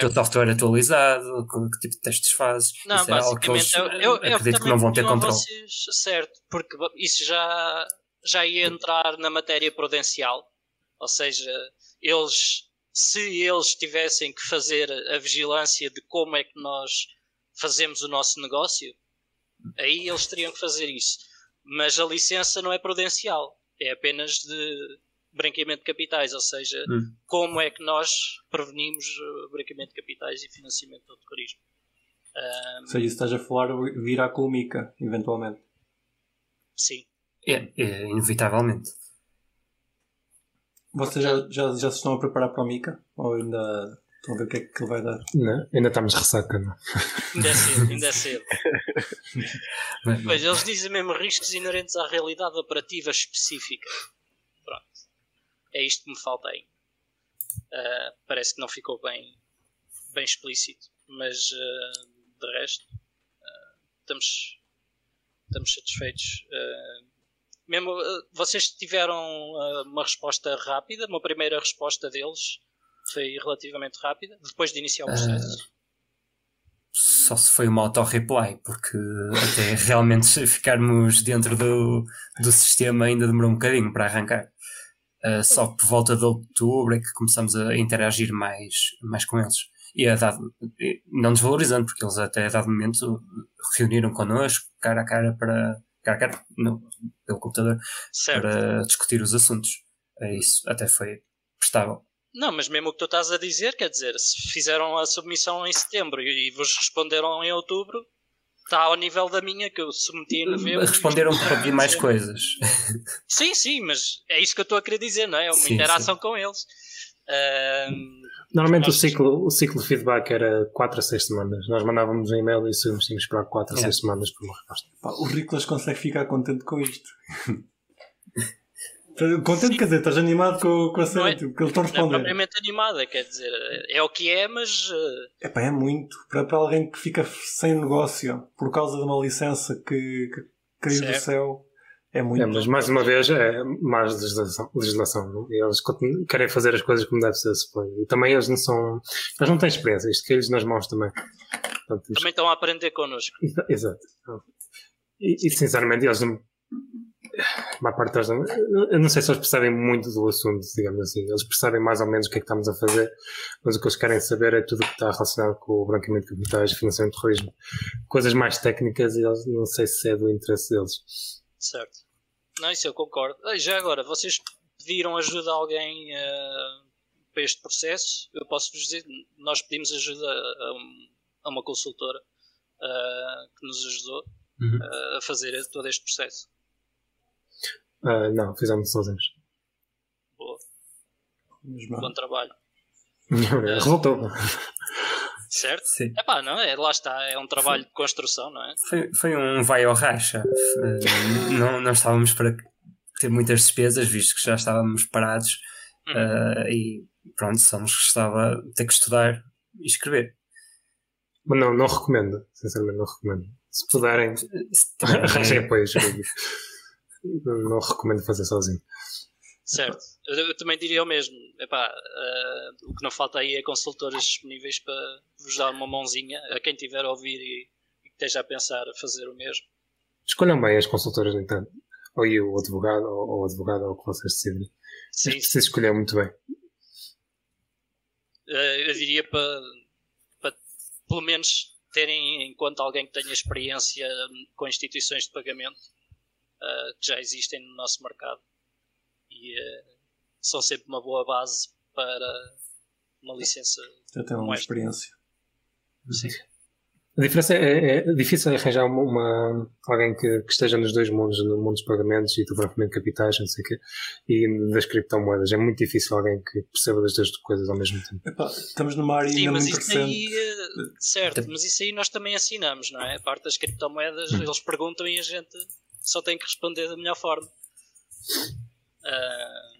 teu software atualizado, que, que tipo de testes fazes. Não, Isso é algo que basicamente eles, eu, eu, eu acredito que não vão ter controle. vocês, certo, porque isso já, já ia entrar na matéria prudencial. Ou seja, eles, se eles tivessem que fazer a vigilância de como é que nós fazemos o nosso negócio, aí eles teriam que fazer isso. Mas a licença não é prudencial, é apenas de branqueamento de capitais, ou seja, Hum. como é que nós prevenimos o branqueamento de capitais e financiamento do terrorismo. Ou seja, isso estás a falar virá com o Mica, eventualmente. sim. É, é, inevitavelmente. Vocês já, já, já se estão a preparar para o Mica? Ou ainda estão a ver o que é que ele vai dar? Não, ainda estamos ressaca, não? Ainda é cedo, ainda é cedo. Mas- Pois, eles dizem mesmo riscos inerentes à realidade operativa específica. Pronto. É isto que me falta aí. Ah, parece que não ficou bem, bem explícito, mas ah, de resto ah, estamos, estamos satisfeitos. Mesmo, vocês tiveram uma resposta rápida, uma primeira resposta deles foi relativamente rápida, depois de iniciar o processo. Só se foi uma auto-reply, porque até realmente ficarmos dentro do, do sistema ainda demorou um bocadinho para arrancar. Uh, só por volta de outubro é que começamos a interagir mais, mais com eles. E a dado, não desvalorizando, porque eles até a dado momento reuniram connosco, cara a cara, para, cara a cara, no, pelo computador, certo. para discutir os assuntos. É isso, até foi prestável. Não, mas mesmo o que tu estás a dizer, quer dizer, se fizeram a submissão em setembro e vos responderam em outubro, está ao nível da minha que eu submeti em novembro. Responderam para pedir mais coisas. Sim, sim, mas é isso que eu estou a querer dizer, não é? É uma Sim, interação com eles. Ahm, Normalmente o Nós- ciclo, o ciclo de feedback era 4 a 6 semanas. Nós mandávamos um e-mail e tínhamos que esperar 4 a É. 6 semanas por uma resposta. Pá, o Riclas consegue ficar contente com isto. contente, quer dizer, estás animado com, com a cena, é- tipo, que eles estão a não é propriamente animada, quer dizer, é o que é, mas eh, Epá, é muito. Para, para alguém que fica sem negócio por causa de uma licença que, que caiu do céu, é muito. É, mas mais uma vez é mais legislação. legislação não? E eles querem fazer as coisas como deve ser, suponho. E também eles não são. Eles não têm experiência, isto cai-lhes nas mãos também. Portanto, temos- também estão a aprender connosco. Exa- Exato. E, e, sinceramente eles não. Uma parte deles eu não sei se eles percebem muito do assunto, digamos assim. Eles percebem mais ou menos o que é que estamos a fazer, mas o que eles querem saber é tudo o que está relacionado com o branqueamento de capitais, financiamento de terrorismo. Coisas mais técnicas e eles não sei se é do interesse deles. Certo. Não, isso eu concordo. Já agora, vocês pediram ajuda a alguém eh, para este processo? Eu posso vos dizer, nós pedimos ajuda a, um- a uma consultora ah, que nos ajudou Uhum. ah, a fazer todo este processo. Ah, não, fizemos sozinhos. Boa, bom trabalho. Resultou. Certo? Sim. Epá, não é? Lá está, é um trabalho de construção, não é? Foi, foi um vai ao racha. Eh, não, não estávamos para ter muitas despesas, visto que já estávamos parados. Uhum. eh, e pronto, só nos restava ter que estudar e escrever. Mas não, não recomendo. Sinceramente, não recomendo. Se puderem, arranjem apoio jurídico. Não, recomendo fazer sozinho. Certo. Eu, também diria o mesmo. Epá, ah, o que não falta aí é consultores disponíveis para vos dar uma mãozinha a quem tiver a ouvir e, e que esteja a pensar a fazer o mesmo. Escolham bem as consultoras, entanto. Ou eu, o advogado, ou ou o advogado, ou o que vocês decidem. Mas Sim, preciso escolher muito bem. ah, eu diria para, para pelo menos terem em conta alguém que tenha experiência com instituições de pagamento uh, que já existem no nosso mercado e uh, são sempre uma boa base para uma licença. Já tem uma experiência. Sim. A diferença é, é difícil arranjar uma, uma alguém que, que, esteja nos dois mundos, no mundo dos pagamentos e do levantamento de capitais, não sei o quê, e das criptomoedas. É muito difícil alguém que perceba das duas coisas ao mesmo tempo. Epá, estamos numa área Sim, mas isso aí, eh, certo, mas isso aí nós também assinamos, não é? A parte das criptomoedas, hum. eles perguntam e a gente só tem que responder da melhor forma. Uh,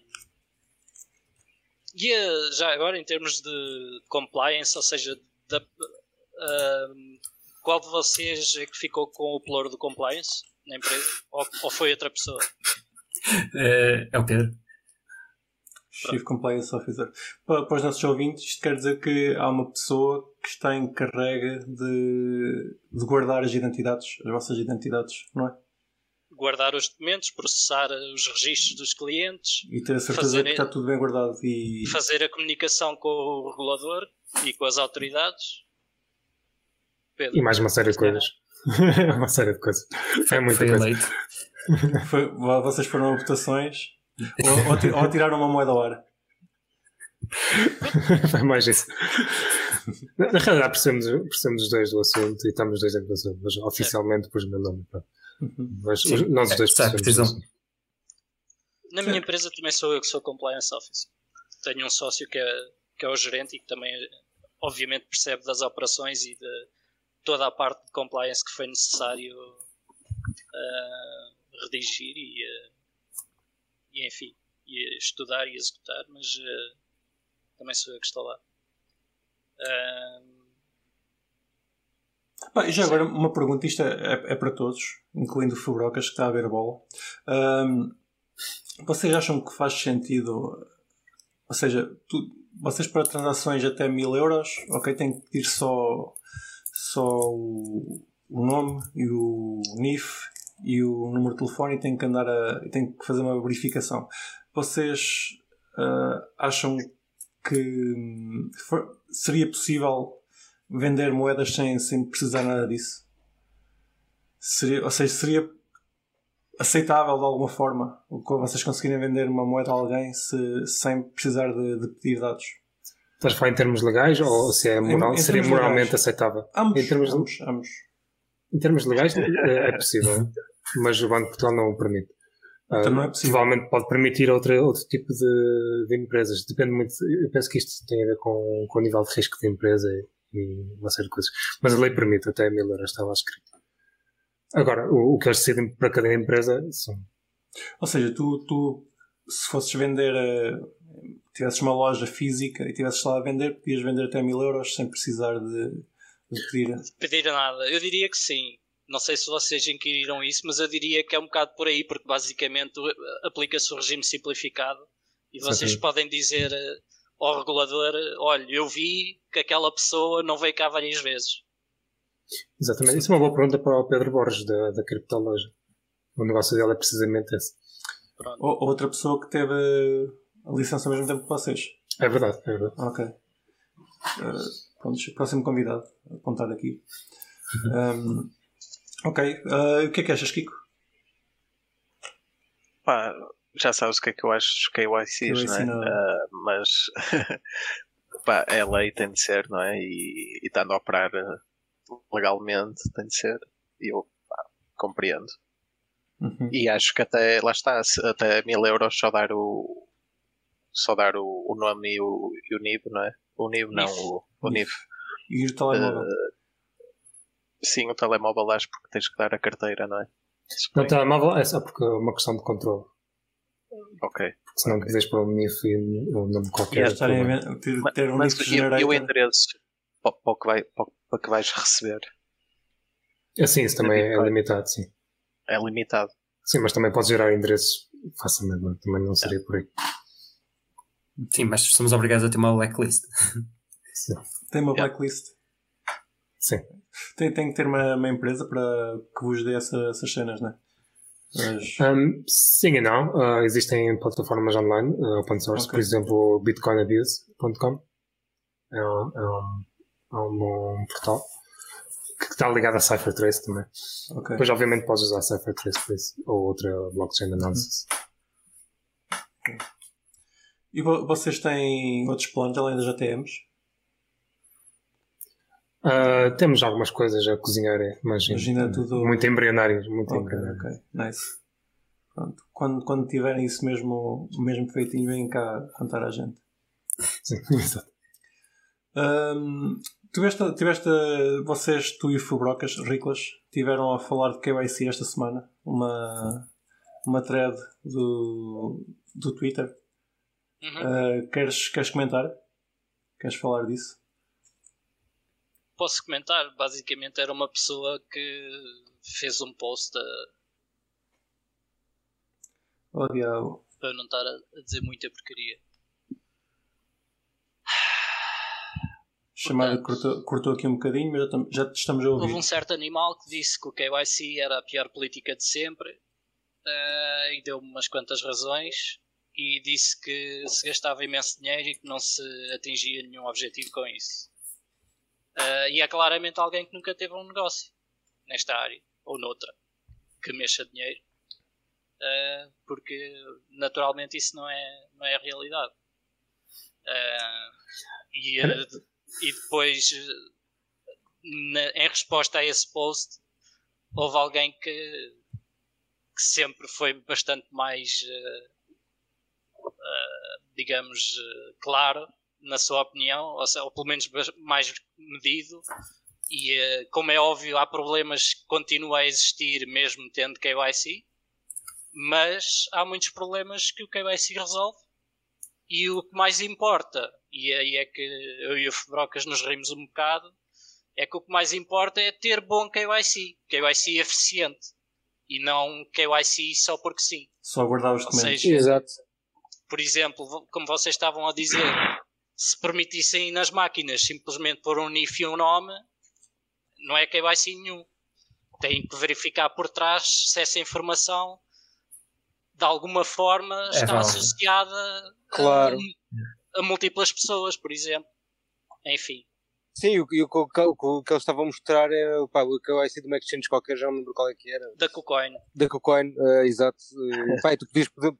e uh, já agora, em termos de compliance, ou seja, da, uh, qual de vocês é que ficou com o ploro do compliance na empresa? Ou, ou foi outra pessoa? É, é o Pedro. Chief Compliance Officer. Para, para os nossos ouvintes, isto quer dizer que há uma pessoa que está encarregue de, de guardar as identidades, as vossas identidades, não é? Guardar os documentos, processar os registros dos clientes e ter a certeza fazer, que está tudo bem guardado e fazer a comunicação com o regulador e com as autoridades Pedro. E mais uma série de coisas. uma série de coisas. Foi muito Foi eleito. Foi, vocês foram a votações ou, ou, ou tiraram uma moeda ao ar. Foi mais isso. Na, realidade, percebemos, percebemos os dois do assunto e estamos os dois em assunto, mas oficialmente depois o meu nome. Uhum. Mas Sim. nós os dois é, percebemos. Na minha empresa também sou eu que sou compliance officer. Tenho um sócio que é, que é o gerente e que também, obviamente, percebe das operações e de toda a parte de compliance que foi necessário uh, redigir e, uh, e, enfim, e estudar e executar, mas uh, também sou eu que estou lá. E já agora uma pergunta, isto é, é, é, para todos, incluindo o Fubrocas que está a ver a bola. Um, vocês acham que faz sentido, ou seja, tu, vocês para transações até mil euros, ok, têm que pedir só só o, o nome e o NIF e o número de telefone e tem que andar a tem que fazer uma verificação. Vocês uh, acham que for, seria possível vender moedas sem, sem precisar nada disso? Seria, ou seja, seria aceitável de alguma forma vocês conseguirem vender uma moeda a alguém se, sem precisar de, de pedir dados? Estás a falar em termos legais ou se é moral, em, em seria moralmente legais. aceitável? Ambos, em termos, ambos, ambos. Em termos legais é, é possível, mas o Banco de Portugal não o permite. Então não é possível. Provavelmente pode permitir outro, outro tipo de, de empresas. Depende muito. Eu penso que isto tem a ver com, com o nível de risco da empresa e, uma série de coisas. Mas a lei permite até mil euros, está lá escrito. Agora, o, o que eles decidem para cada empresa são. Ou seja, tu, tu se fosses vender uh, tivesses uma loja física e tivesses lá a vender, podias vender até mil euros sem precisar de, de pedir. Pedir nada. Eu diria que sim. Não sei se vocês inquiriram isso, mas eu diria que é um bocado por aí, porque basicamente aplica-se o regime simplificado e vocês podem dizer eh, ao regulador: olha, eu vi que aquela pessoa não veio cá várias vezes. Exatamente. Isso é uma boa pergunta para o Pedro Borges, da, da Criptoloja. O negócio dele é precisamente esse. Ou, outra pessoa que teve a licença ao mesmo tempo que vocês. É verdade, é verdade. Ok. Uh, pronto, próximo convidado, apontar aqui. Um, ok. Uh, o que é que achas, Kiko? Pá, já sabes o que é que eu acho dos KYCs, não é? Uh, mas pá, é lei, tem de ser, não é? E, e estando a operar legalmente, tem de ser. E eu pá, compreendo. Uhum. E acho que até, lá está, até mil euros só dar o, só dar o, o nome e o, e o NIB, não é? O NIB, não, o, o NIF. E o telemóvel? Uh, sim, o telemóvel acho porque tens que dar a carteira, não é? No telemóvel é só porque é uma questão de controle. Ok. Porque se não quiseres para NIF e um nome qualquer. E ter, ter um mas, NIF e, e o endereço para, para, que vai, para, para que vais receber? Assim, isso também é, é limitado, sim. É limitado. Sim, mas também podes gerar endereços facilmente, também não seria é. por aí. Sim, mas somos obrigados a ter uma blacklist. Sim. Tem uma blacklist? Sim. Tem, tem que ter uma, uma empresa para que vos dê essa, essas cenas, não é? Mas... Um, sim e não. Uh, existem plataformas online, uh, open source, okay. por exemplo, bitcoinabuse.com. É, um, é, um, é um bom portal. está ligado a CipherTrace também. Ok. Depois, obviamente, podes usar CipherTrace para isso, ou outra blockchain analysis. E vo- vocês têm outros planos além das ATMs? Ah, temos algumas coisas a cozinhar, é, mas é tudo- muito embrionários. Muito Ok, embrionários. ok. Nice. Pronto. Quando, quando tiverem isso mesmo, mesmo feitinho, vêm cá cantar a gente. Sim, exato. Hum, tiveste, tiveste, vocês, tu e o Fubrocas, Riclas, tiveram a falar de KYC esta semana. Uma, uma thread do, do Twitter. Uhum. Uh, queres, queres comentar? Queres falar disso? Posso comentar? Basicamente era uma pessoa que fez um post a, Oh, diabo. para não estar a, dizer muita porcaria. Chamada cortou, cortou aqui um bocadinho, mas já, tam- já te estamos a ouvir. Houve um certo animal que disse que o KYC era a pior política de sempre eh, e deu umas quantas razões e disse que se gastava imenso dinheiro e que não se atingia nenhum objetivo com isso. Eh, e é claramente alguém que nunca teve um negócio nesta área ou noutra que mexa dinheiro eh, porque naturalmente isso não é, não é a realidade. Eh, e, e depois na- em resposta a esse post, houve alguém que, que sempre foi bastante mais, digamos, claro na sua opinião, ou, seja, ou pelo menos mais medido. E eh, como é óbvio, há problemas que continuam a existir mesmo tendo KYC, mas há muitos problemas que o KYC resolve. E o que mais importa, e aí é que eu e o Fubrocas nos rimos um bocado, é que o que mais importa é ter bom KYC, KYC eficiente, e não KYC só porque sim. Só guardar os documentos. seja, Exato. por exemplo, como vocês estavam a dizer, se permitissem nas máquinas simplesmente pôr um NIF e um nome, não é KYC nenhum. Têm que verificar por trás se essa informação de alguma forma está válida. associada Claro. a, a múltiplas pessoas, por exemplo. Enfim. Sim, o, que- o, que- o, que- o que eles estavam a mostrar era pá, o KYC de uma exchange qualquer, já não me lembro qual é que era. Da KuCoin. Da KuCoin, eh, exato. Uh, pá, tu podias poder.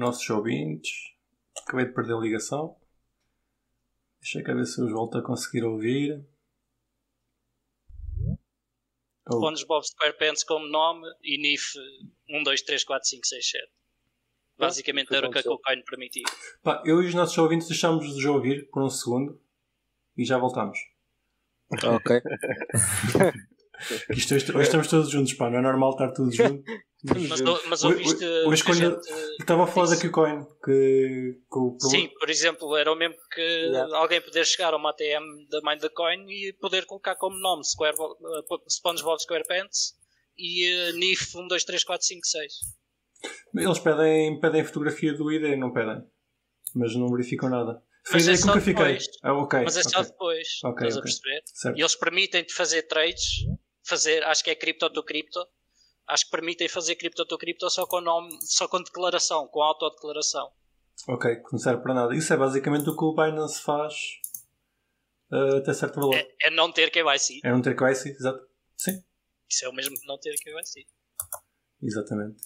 Nossos ouvintes. Acabei de perder a ligação. Deixa cá ver se eu os volto a conseguir ouvir. Oh, SpongeBob SquarePants como nome e NIF 1, 2, 3, 4, 5, 6, 7. Basicamente foi era o que a. KuCoin permitia. pá, eu e os nossos ouvintes deixámos de ouvir por um segundo e já voltamos. Ok. Isto, hoje, hoje estamos todos juntos, pá, não é normal estar todos juntos. Mas, mas ouviste hoje quando- gente- Estava a falar da. Qcoin, que, que o Sim, por exemplo, era o mesmo que Yeah. alguém poder chegar a uma ATM da Mind the Coin e poder colocar como nome Square, eh, SpongeBob SquarePants e eh, NIF 1, 2, 3, 4, 5, 6. Eles pedem, pedem fotografia do ID, não pedem. Mas não verificam nada. Foi Mas a é só nunca fiquei. depois. Ah, ok. Mas é só ok, depois, Ok, estás a ok. perceber? certo. E eles permitem-te fazer trades, fazer, acho que é cripto to cripto, acho que permitem fazer cripto to cripto só com nome, só com declaração, com autodeclaração. Ok, que não serve para nada. Isso é basicamente o que o Binance faz ah, até certo valor. É, é não ter KYC. É não ter KYC, exato. Sim, Isso é o mesmo que não ter KYC. exatamente.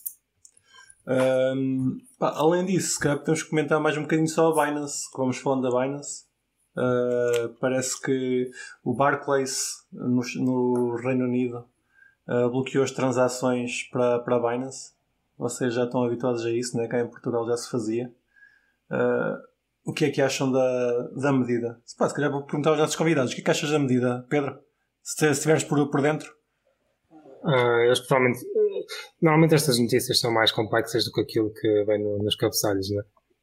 Ahm, pá, além disso, se calhar podemos comentar mais um bocadinho só a Binance, que vamos falando da Binance. Ah, parece que o Barclays no, no Reino Unido ah, bloqueou as transações para, para a Binance. Vocês já estão habituados a isso, né? cá em Portugal já se fazia. Ah, o que é que acham da, da medida? Se, pá, se calhar vou perguntar aos nossos convidados: o que é que achas da medida, Pedro? Se estiveres por, por dentro. Ah, eles provavelmente. eh, Normalmente estas notícias são mais complexas do que aquilo que vem no- nos cabeçalhos, né?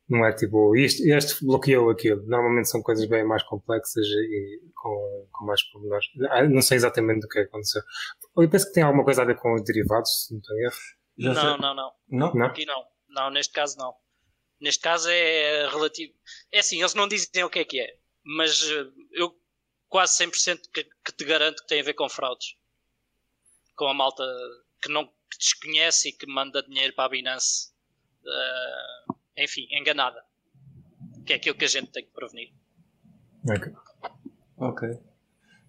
Não é tipo isto, este bloqueou aquilo. Normalmente são coisas bem mais complexas e com, com mais pormenores. Ah, Não sei exatamente o que aconteceu. Eu penso que tem alguma coisa a ver com os derivados, se não em erro. Já não, sei- não, não. Não? Não? Aqui não. Não, neste caso não. Neste caso é relativo. É assim, eles não dizem o que é que é, mas eh, eu quase 100% que, que te garanto que tem a ver com fraudes. Com a malta que não que desconhece e que manda dinheiro para a Binance, eh, enfim, enganada. Que é aquilo que a gente tem que prevenir. Ok. Ok.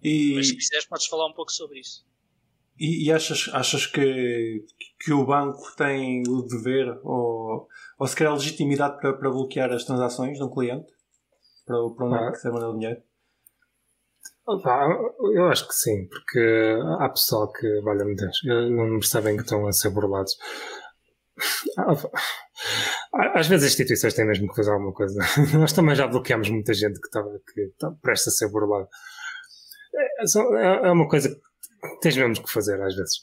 E, Mas se quiseres, podes falar um pouco sobre isso. e, e achas, achas que, que o banco tem o dever ou, ou se calhar a legitimidade para, para bloquear as transações de um cliente? Para, para onde é Ah. que se o dinheiro? Opa, eu acho que sim, porque há pessoal que, valha-me Deus, não percebem que estão a ser burlados. Ah, Às vezes as instituições têm mesmo que fazer alguma coisa. Nós também já bloqueámos muita gente que estava que está prestes a ser burlado. É, é- é uma coisa que tens mesmo que fazer às vezes.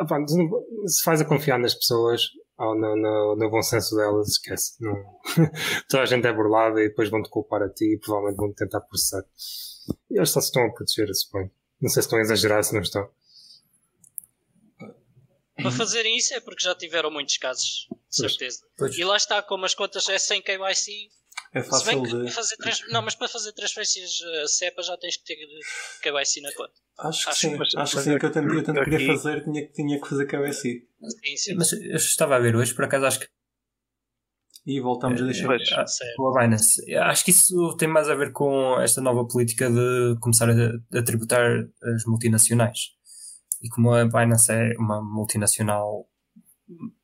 Não- se faz a confiar nas pessoas ou no, no- no bom senso delas, esquece. Não. Toda a gente é burlada e depois vão-te culpar a ti e provavelmente vão-te tentar processar. E eles só se estão a proteger, eu suponho. Não sei se estão a exagerar, se não estão. Para fazerem isso é porque já tiveram muitos casos. Certeza. Pois. E lá está, como as contas é sem KYC, É se bem fácil que de. fazer trans... Não, mas para fazer transferências uh, SEPA já tens que ter KYC na conta. Acho que Acho- sim, mas- acho que mas sim, que eu tanto, eu tanto aqui- queria fazer, tinha, que- tinha que fazer KBSI. Sim, sim. Mas eu estava a ver hoje, por acaso acho que E voltamos a deixar. Pois. ah, a Binance. Acho que isso tem mais a ver com esta nova política de começar a, a tributar as multinacionais. E como a Binance é uma multinacional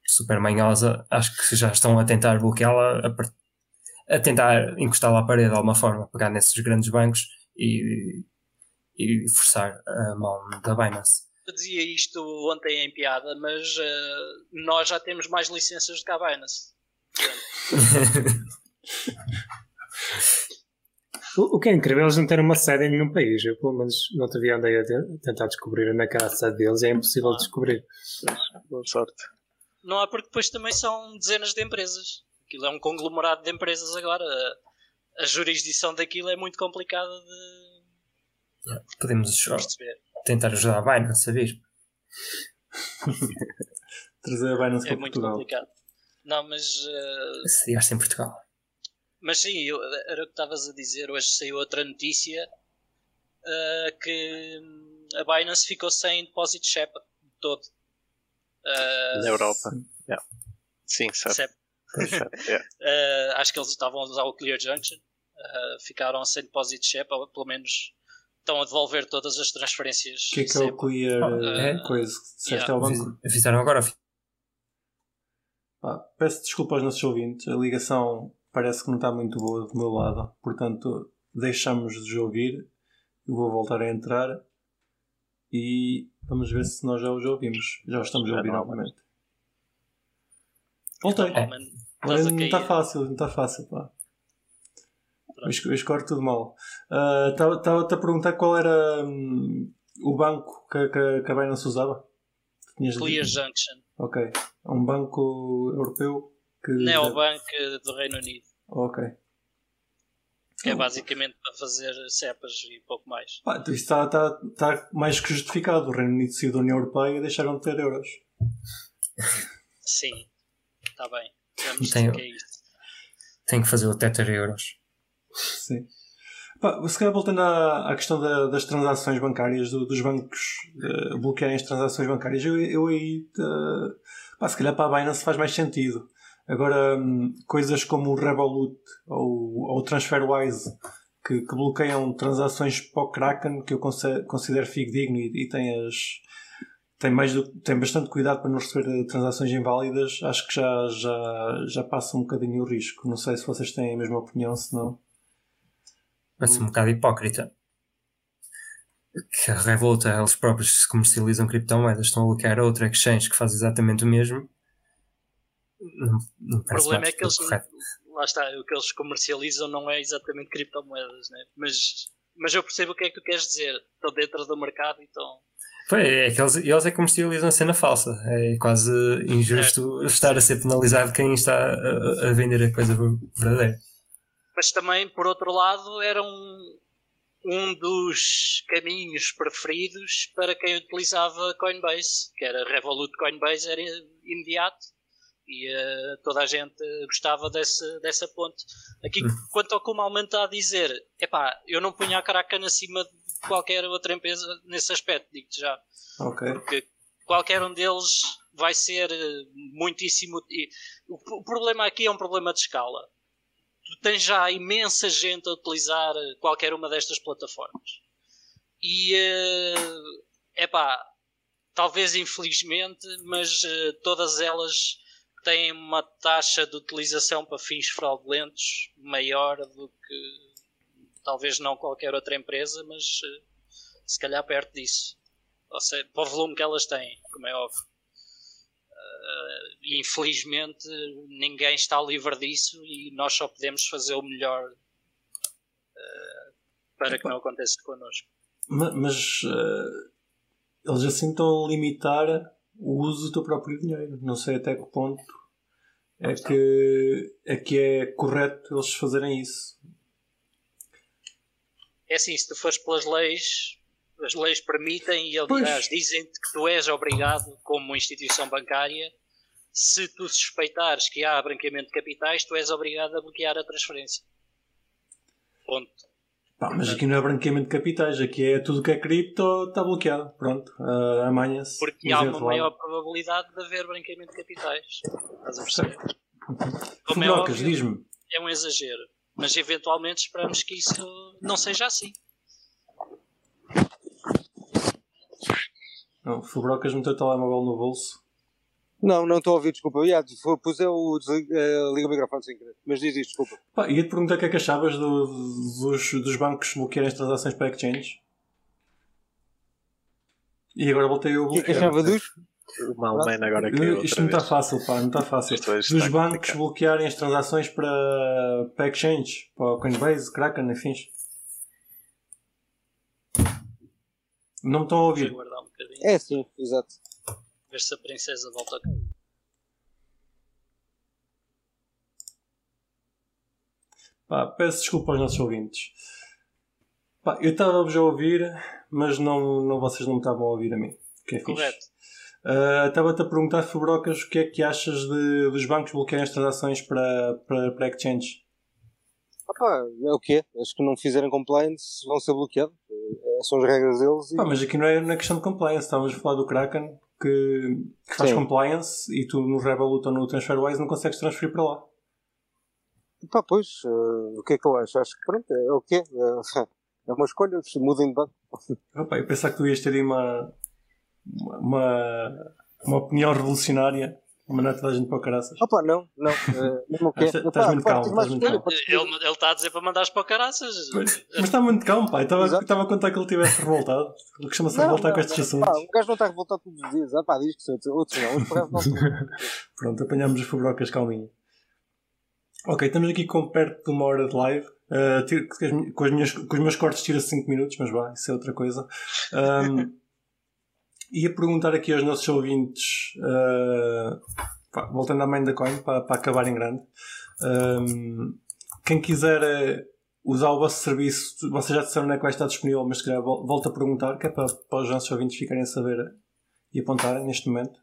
super manhosa, acho que já estão a tentar bloqueá-la, a, a tentar encostá-la à parede de alguma forma, pegar nesses grandes bancos e, e forçar a mão da Binance. Eu dizia isto ontem em piada, mas uh, nós já temos mais licenças do que a Binance. O, o que é incrível eles não terem uma sede em nenhum país. Eu, pelo menos, não te havia andei a te- tentar descobrir onde é que era a sede deles e é impossível descobrir. Boa sorte. Não há porque depois também são dezenas de empresas. Aquilo é um conglomerado de empresas agora. A, a jurisdição daquilo é muito complicada de Podemos só perceber. tentar ajudar a Binance a vir. Trazer a Binance É para muito Portugal. complicado. Não, mas, uh, Sediar-se em Portugal. mas sim, eu- era o que estavas a dizer. Hoje saiu outra notícia uh, que a Binance ficou sem depósito SEPA todo. Uh, Na Europa. Yeah. Sim, certo. Yeah. Uh, acho que eles estavam a usar o Clear Junction. Uh, ficaram sem depósito SEPA, ou pelo menos estão a devolver todas as transferências. O que é que é o clear Ah, é? coisa? que Disseste Yeah. ao banco? Avisaram agora. Pá, peço desculpa aos nossos ouvintes, a ligação parece que não está muito boa do meu lado, portanto deixamos de ouvir. Eu vou voltar a entrar e vamos ver se nós já os ouvimos. Já os estamos a ouvir não, novamente. Voltei. A não está fácil, não está fácil, pá. Corre tudo mal. Estava-te a perguntar qual era hum, o banco que, que, que a Binance usava. Tinhas Clear dito? Junction. Ok. É um banco europeu que. Neobank do Reino Unido. Ok. Que é basicamente para fazer cepas e pouco mais. Pá, então isto está, está, está mais que justificado. O Reino Unido saiu da União Europeia e deixaram de ter euros. Sim, está bem. Vamos Tem- dizer que é isso. Tem que fazer o Tether euros. Sim. Pá, se calhar voltando à, à questão da- das transações bancárias, do- dos bancos eh, bloquearem as transações bancárias, eu, eu aí, eh, pá, se calhar para a Binance faz mais sentido. Agora, hum, coisas como o Revolut ou, ou o TransferWise, que, que bloqueiam transações para o Kraken, que eu considero fidedigno e, e tem as. Tem, mais do- tem bastante cuidado para não receber eh, transações inválidas, acho que já, já, já passa um bocadinho o risco. Não sei se vocês têm a mesma opinião, se não. Parece um bocado hipócrita. Que a Revolt, eles próprios se comercializam criptomoedas, estão a bloquear outra exchange que faz exatamente o mesmo. Não, não O problema é que eles. correta. Lá está, o que eles comercializam não é exatamente criptomoedas, né? mas, mas eu percebo o que é que tu queres dizer. Estão dentro do mercado e estão. Foi, é que eles, eles é que comercializam a cena falsa. É quase injusto estar a ser penalizado quem está a, a vender a coisa verdadeira. Mas também, por outro lado, era um, um dos caminhos preferidos para quem utilizava Coinbase, que era Revolut Coinbase, era imediato e eh, toda a gente gostava desse, dessa ponte. Aqui, quanto ao que o Malman está a dizer, epá, eu não punha a Kraken acima de qualquer outra empresa nesse aspecto, digo-te já Ok. porque qualquer um deles vai ser eh, muitíssimo. e o, problema aqui é um problema de escala. Tu tem já imensa gente a utilizar qualquer uma destas plataformas. E é uh, pá, talvez infelizmente, mas uh, todas elas têm uma taxa de utilização para fins fraudulentos maior do que talvez não qualquer outra empresa, mas uh, se calhar perto disso. Ou seja, para o volume que elas têm, como é óbvio. Uh, infelizmente ninguém está livre disso e nós só podemos fazer o melhor uh, para que não aconteça connosco. Mas, mas uh, eles assim estão a limitar o uso do teu próprio dinheiro. Não sei até que ponto é que, é que é correto eles fazerem isso. É assim, se tu fores pelas leis, as leis permitem e aliás dizem que tu és obrigado, como instituição bancária, se tu suspeitares que há branqueamento de capitais, tu és obrigado a bloquear a transferência. Ponto. Pá, mas aqui não é branqueamento de capitais, aqui é tudo que é cripto está bloqueado. Pronto, uh, amanhã-se. Porque há uma maior probabilidade de haver branqueamento de capitais. Estás a perceber? Como é óbvio, diz-me. É um exagero. Mas eventualmente esperamos que isso não seja assim. Não, Fubrocas meteu o telemóvel no bolso. Não, não estou a ouvir, desculpa. Eu ia, pus eu o uh, liga o microfone sem querer. Mas diz isto, desculpa. Pá, ia-te perguntar o que é que achavas do, dos, dos bancos bloquearem as transações para exchange. E agora voltei eu. O que é que achava dos? O Malman agora que Isto não está fácil, pá, não está fácil. Dos bancos bloquearem as transações para, para exchange, para Coinbase, Kraken, enfim. Não me estão a ouvir. Um é sim, exato. Ver se a princesa volta. Pá, peço desculpa aos nossos ouvintes. Pá, eu estava-vos a ouvir, mas não, não, vocês não me estavam a ouvir a mim. Que é Correto. Uh, Estava-te a perguntar, Fubrocas, o que é que achas de, dos bancos bloquearem as transações para, para, para exchange? Opa, é o quê? Acho que não fizerem compliance vão ser bloqueados. É, são as regras deles. E... Pá, mas aqui não é na questão de compliance. Estávamos a falar do Kraken que, que faz Sim. compliance e tu no Revolut ou no TransferWise não consegues transferir para lá. Pá, pois, uh, o que é que eu acho? Acho que pronto, é o quê? É, é uma escolha, mudem de banco. Opa, eu pensava que tu ias ter aí uma, uma, uma opinião revolucionária Mandar toda a gente para o caraças. Opa, não, não. Uh, não quero. Estás muito calmo. Estás muito calmo. Ele está a dizer para mandares para o caraças. Mas, mas está muito calmo, pai. Estava, estava a contar que ele estivesse revoltado. Ele costuma-se revoltar não, com estes assuntos. Pá, o gajo não está revoltado todos os dias. Ah, pá, diz que são outros não. Não Pronto, apanhámos as fubrocas calminho. Ok, estamos aqui com perto de uma hora de live. Uh, com, as minhas, com os meus cortes tira 5 minutos, mas vá, isso é outra coisa. Um, ia perguntar aqui aos nossos ouvintes, uh, pá, voltando à mãe da coin, para, para acabar em grande, um, quem quiser uh, usar o vosso serviço, vocês já disseram onde é que vai estar disponível, mas se calhar volta a perguntar, que é para, para os nossos ouvintes ficarem a saber e apontarem neste momento.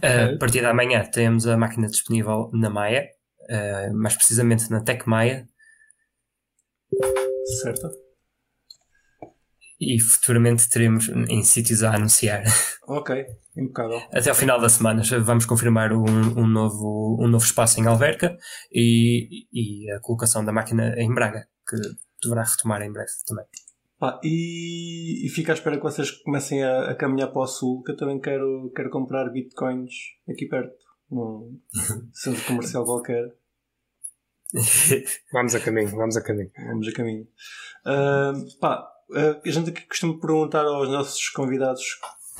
A partir da manhã temos a máquina disponível na Maia, uh, mais precisamente na Tech Maia. Certo e futuramente teremos em sítios a anunciar. Ok, impecável. Até ao final da semana vamos confirmar um, um, novo, um novo espaço em Alverca e, e a colocação da máquina em Braga, que deverá retomar em breve também. Pá, e, e fico à espera que vocês comecem a, a, caminhar para o sul, que eu também quero, quero comprar bitcoins aqui perto, num centro comercial qualquer. vamos a caminho, vamos a caminho. Vamos a caminho. Uh, pá, a gente aqui costuma perguntar aos nossos convidados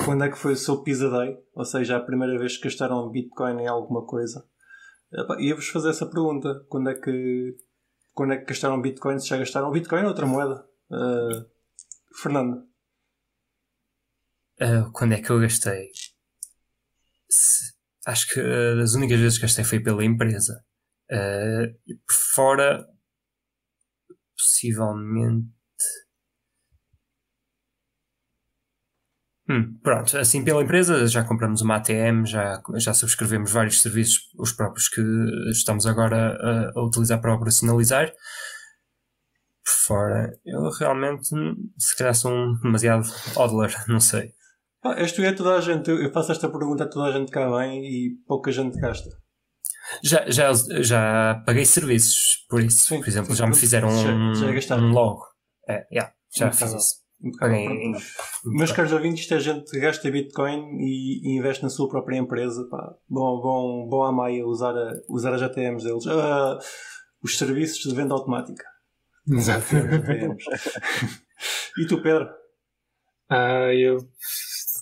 quando é que foi o seu Pizza Day, ou seja, a primeira vez que gastaram Bitcoin em alguma coisa. Uh, Ia-vos fazer essa pergunta: quando é que, quando é que gastaram Bitcoin? Se já gastaram Bitcoin ou outra moeda? Uh, Fernando. Uh, quando é que eu gastei? Se, acho que uh, as únicas vezes que gastei foi pela empresa. Uh, fora, possivelmente Hum, pronto, assim pela empresa já compramos uma ATM, já, já subscrevemos vários serviços, os próprios que estamos agora a, a utilizar para operacionalizar. Por fora, eu realmente, se calhar sou um demasiado hodler, não sei. Ah, és tu é toda a gente, eu faço esta pergunta a toda a gente cá vem e pouca gente gasta. Já, já, já paguei serviços por isso. Sim, por exemplo, sim, já me fizeram Já- um, já gastaram. um logo. É, yeah, já fiz isso. Impecável. Paguei em- Meus caros ouvintes, isto é gente que gasta Bitcoin e, e investe na sua própria empresa. Pá. Bom, bom, bom à Maia usar, a, usar as ATMs deles. Ah, os serviços de venda automática. ATMs. e tu, Pedro? Ah, eu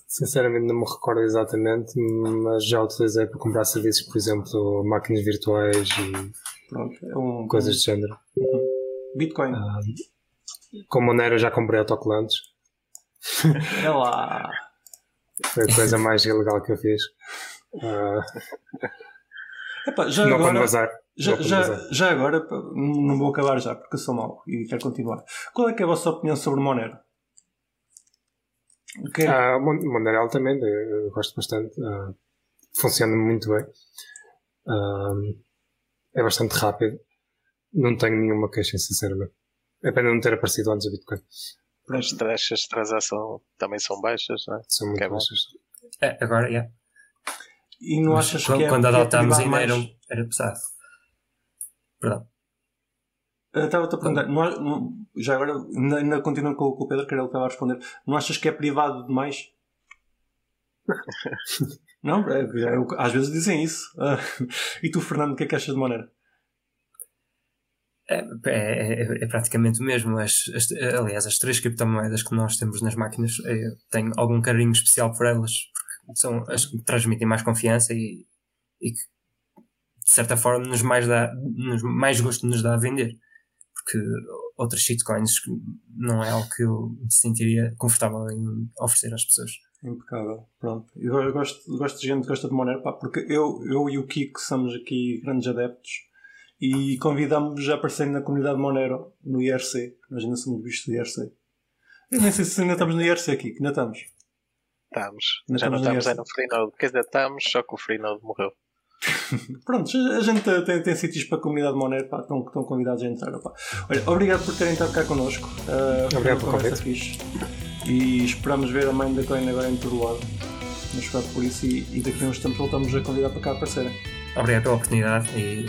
sinceramente não me recordo exatamente, mas já utilizei para comprar serviços, por exemplo, máquinas virtuais e Pronto, é um, coisas do género. Bitcoin. Ah, com Monero já comprei autocolantes. É lá. Foi a coisa mais ilegal que eu fiz. Ah, Epá, já não agora, bazar. já, não já, bazar. já agora, não vou acabar já, porque sou mau e quero continuar. Qual é que é a vossa opinião sobre Monero? O que é- Mon- Monero altamente, eu gosto bastante. Ah, funciona muito bem. Ah, é bastante rápido. Não tenho nenhuma queixa, sinceramente. É pena não ter aparecido antes a Bitcoin. As taxas de transação também são baixas, não é? São muito Que é baixas. É, agora, yeah. E não Mas achas quando, que é, quando é adotámos ainda mais? era, era pesado. Perdão. Estava-te a perguntar, não não- já agora, ainda, ainda continuando com, com o Pedro, que era ele que estava a responder. Não achas que é privado demais? não? É, é o às vezes dizem isso. Ah, e tu, Fernando, o que é que achas de Monero? É, é, é- é praticamente o mesmo. As, as- aliás, as três criptomoedas que nós temos nas máquinas, eu tenho algum carinho especial por elas, porque são as que transmitem mais confiança e, e que, de certa forma, nos mais, dá, nos mais gosto nos dá a vender. Porque outras shitcoins não é algo que eu me sentiria confortável em oferecer às pessoas. Impecável. Pronto. Eu gosto, gosto de gente que gosta de Monero, pá, porque eu, eu e o Kiko somos aqui grandes adeptos e convidamos a aparecer na comunidade Monero no IRC. Nós ainda somos vistos do IRC. Eu nem sei se ainda estamos no IRC aqui, que ainda estamos. Estamos. Ainda Já não estamos estamos no aí no Freenode. Quer dizer, estamos, só que o Freenode morreu. Pronto, a gente tem, tem sítios para a comunidade Monero, pá, estão, estão convidados a entrar. Pá. Olha, obrigado por terem estado cá connosco. Uh, Obrigado pelo conversa fixe. E esperamos ver a mãe da Coin agora em todo lado. Mas por isso e, e daqui a uns tempos voltamos a convidar para cá aparecerem. Obrigado pela oportunidade e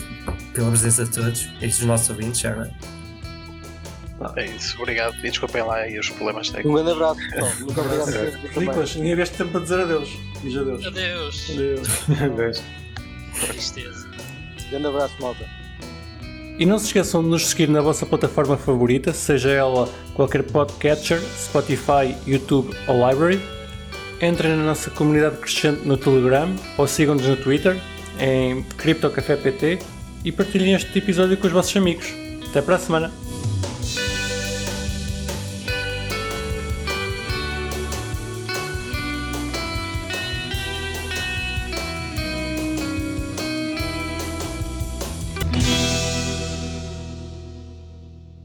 pela presença de todos e dos nossos ouvintes agora. É isso. Obrigado. E desculpem lá aí os problemas Um técnicos. grande abraço, pessoal. Muito obrigado. Nicolas, nem haveste tempo para dizer adeus. Diz adeus. Adeus. Adeus. Beijo. Tristeza. Grande abraço, malta. E não se esqueçam de nos seguir na vossa plataforma favorita, seja ela qualquer podcatcher, Spotify, YouTube ou Library. Entrem na nossa comunidade crescente no Telegram ou sigam-nos no Twitter em CryptoCafépt e partilhem este episódio com os vossos amigos. Até para a semana!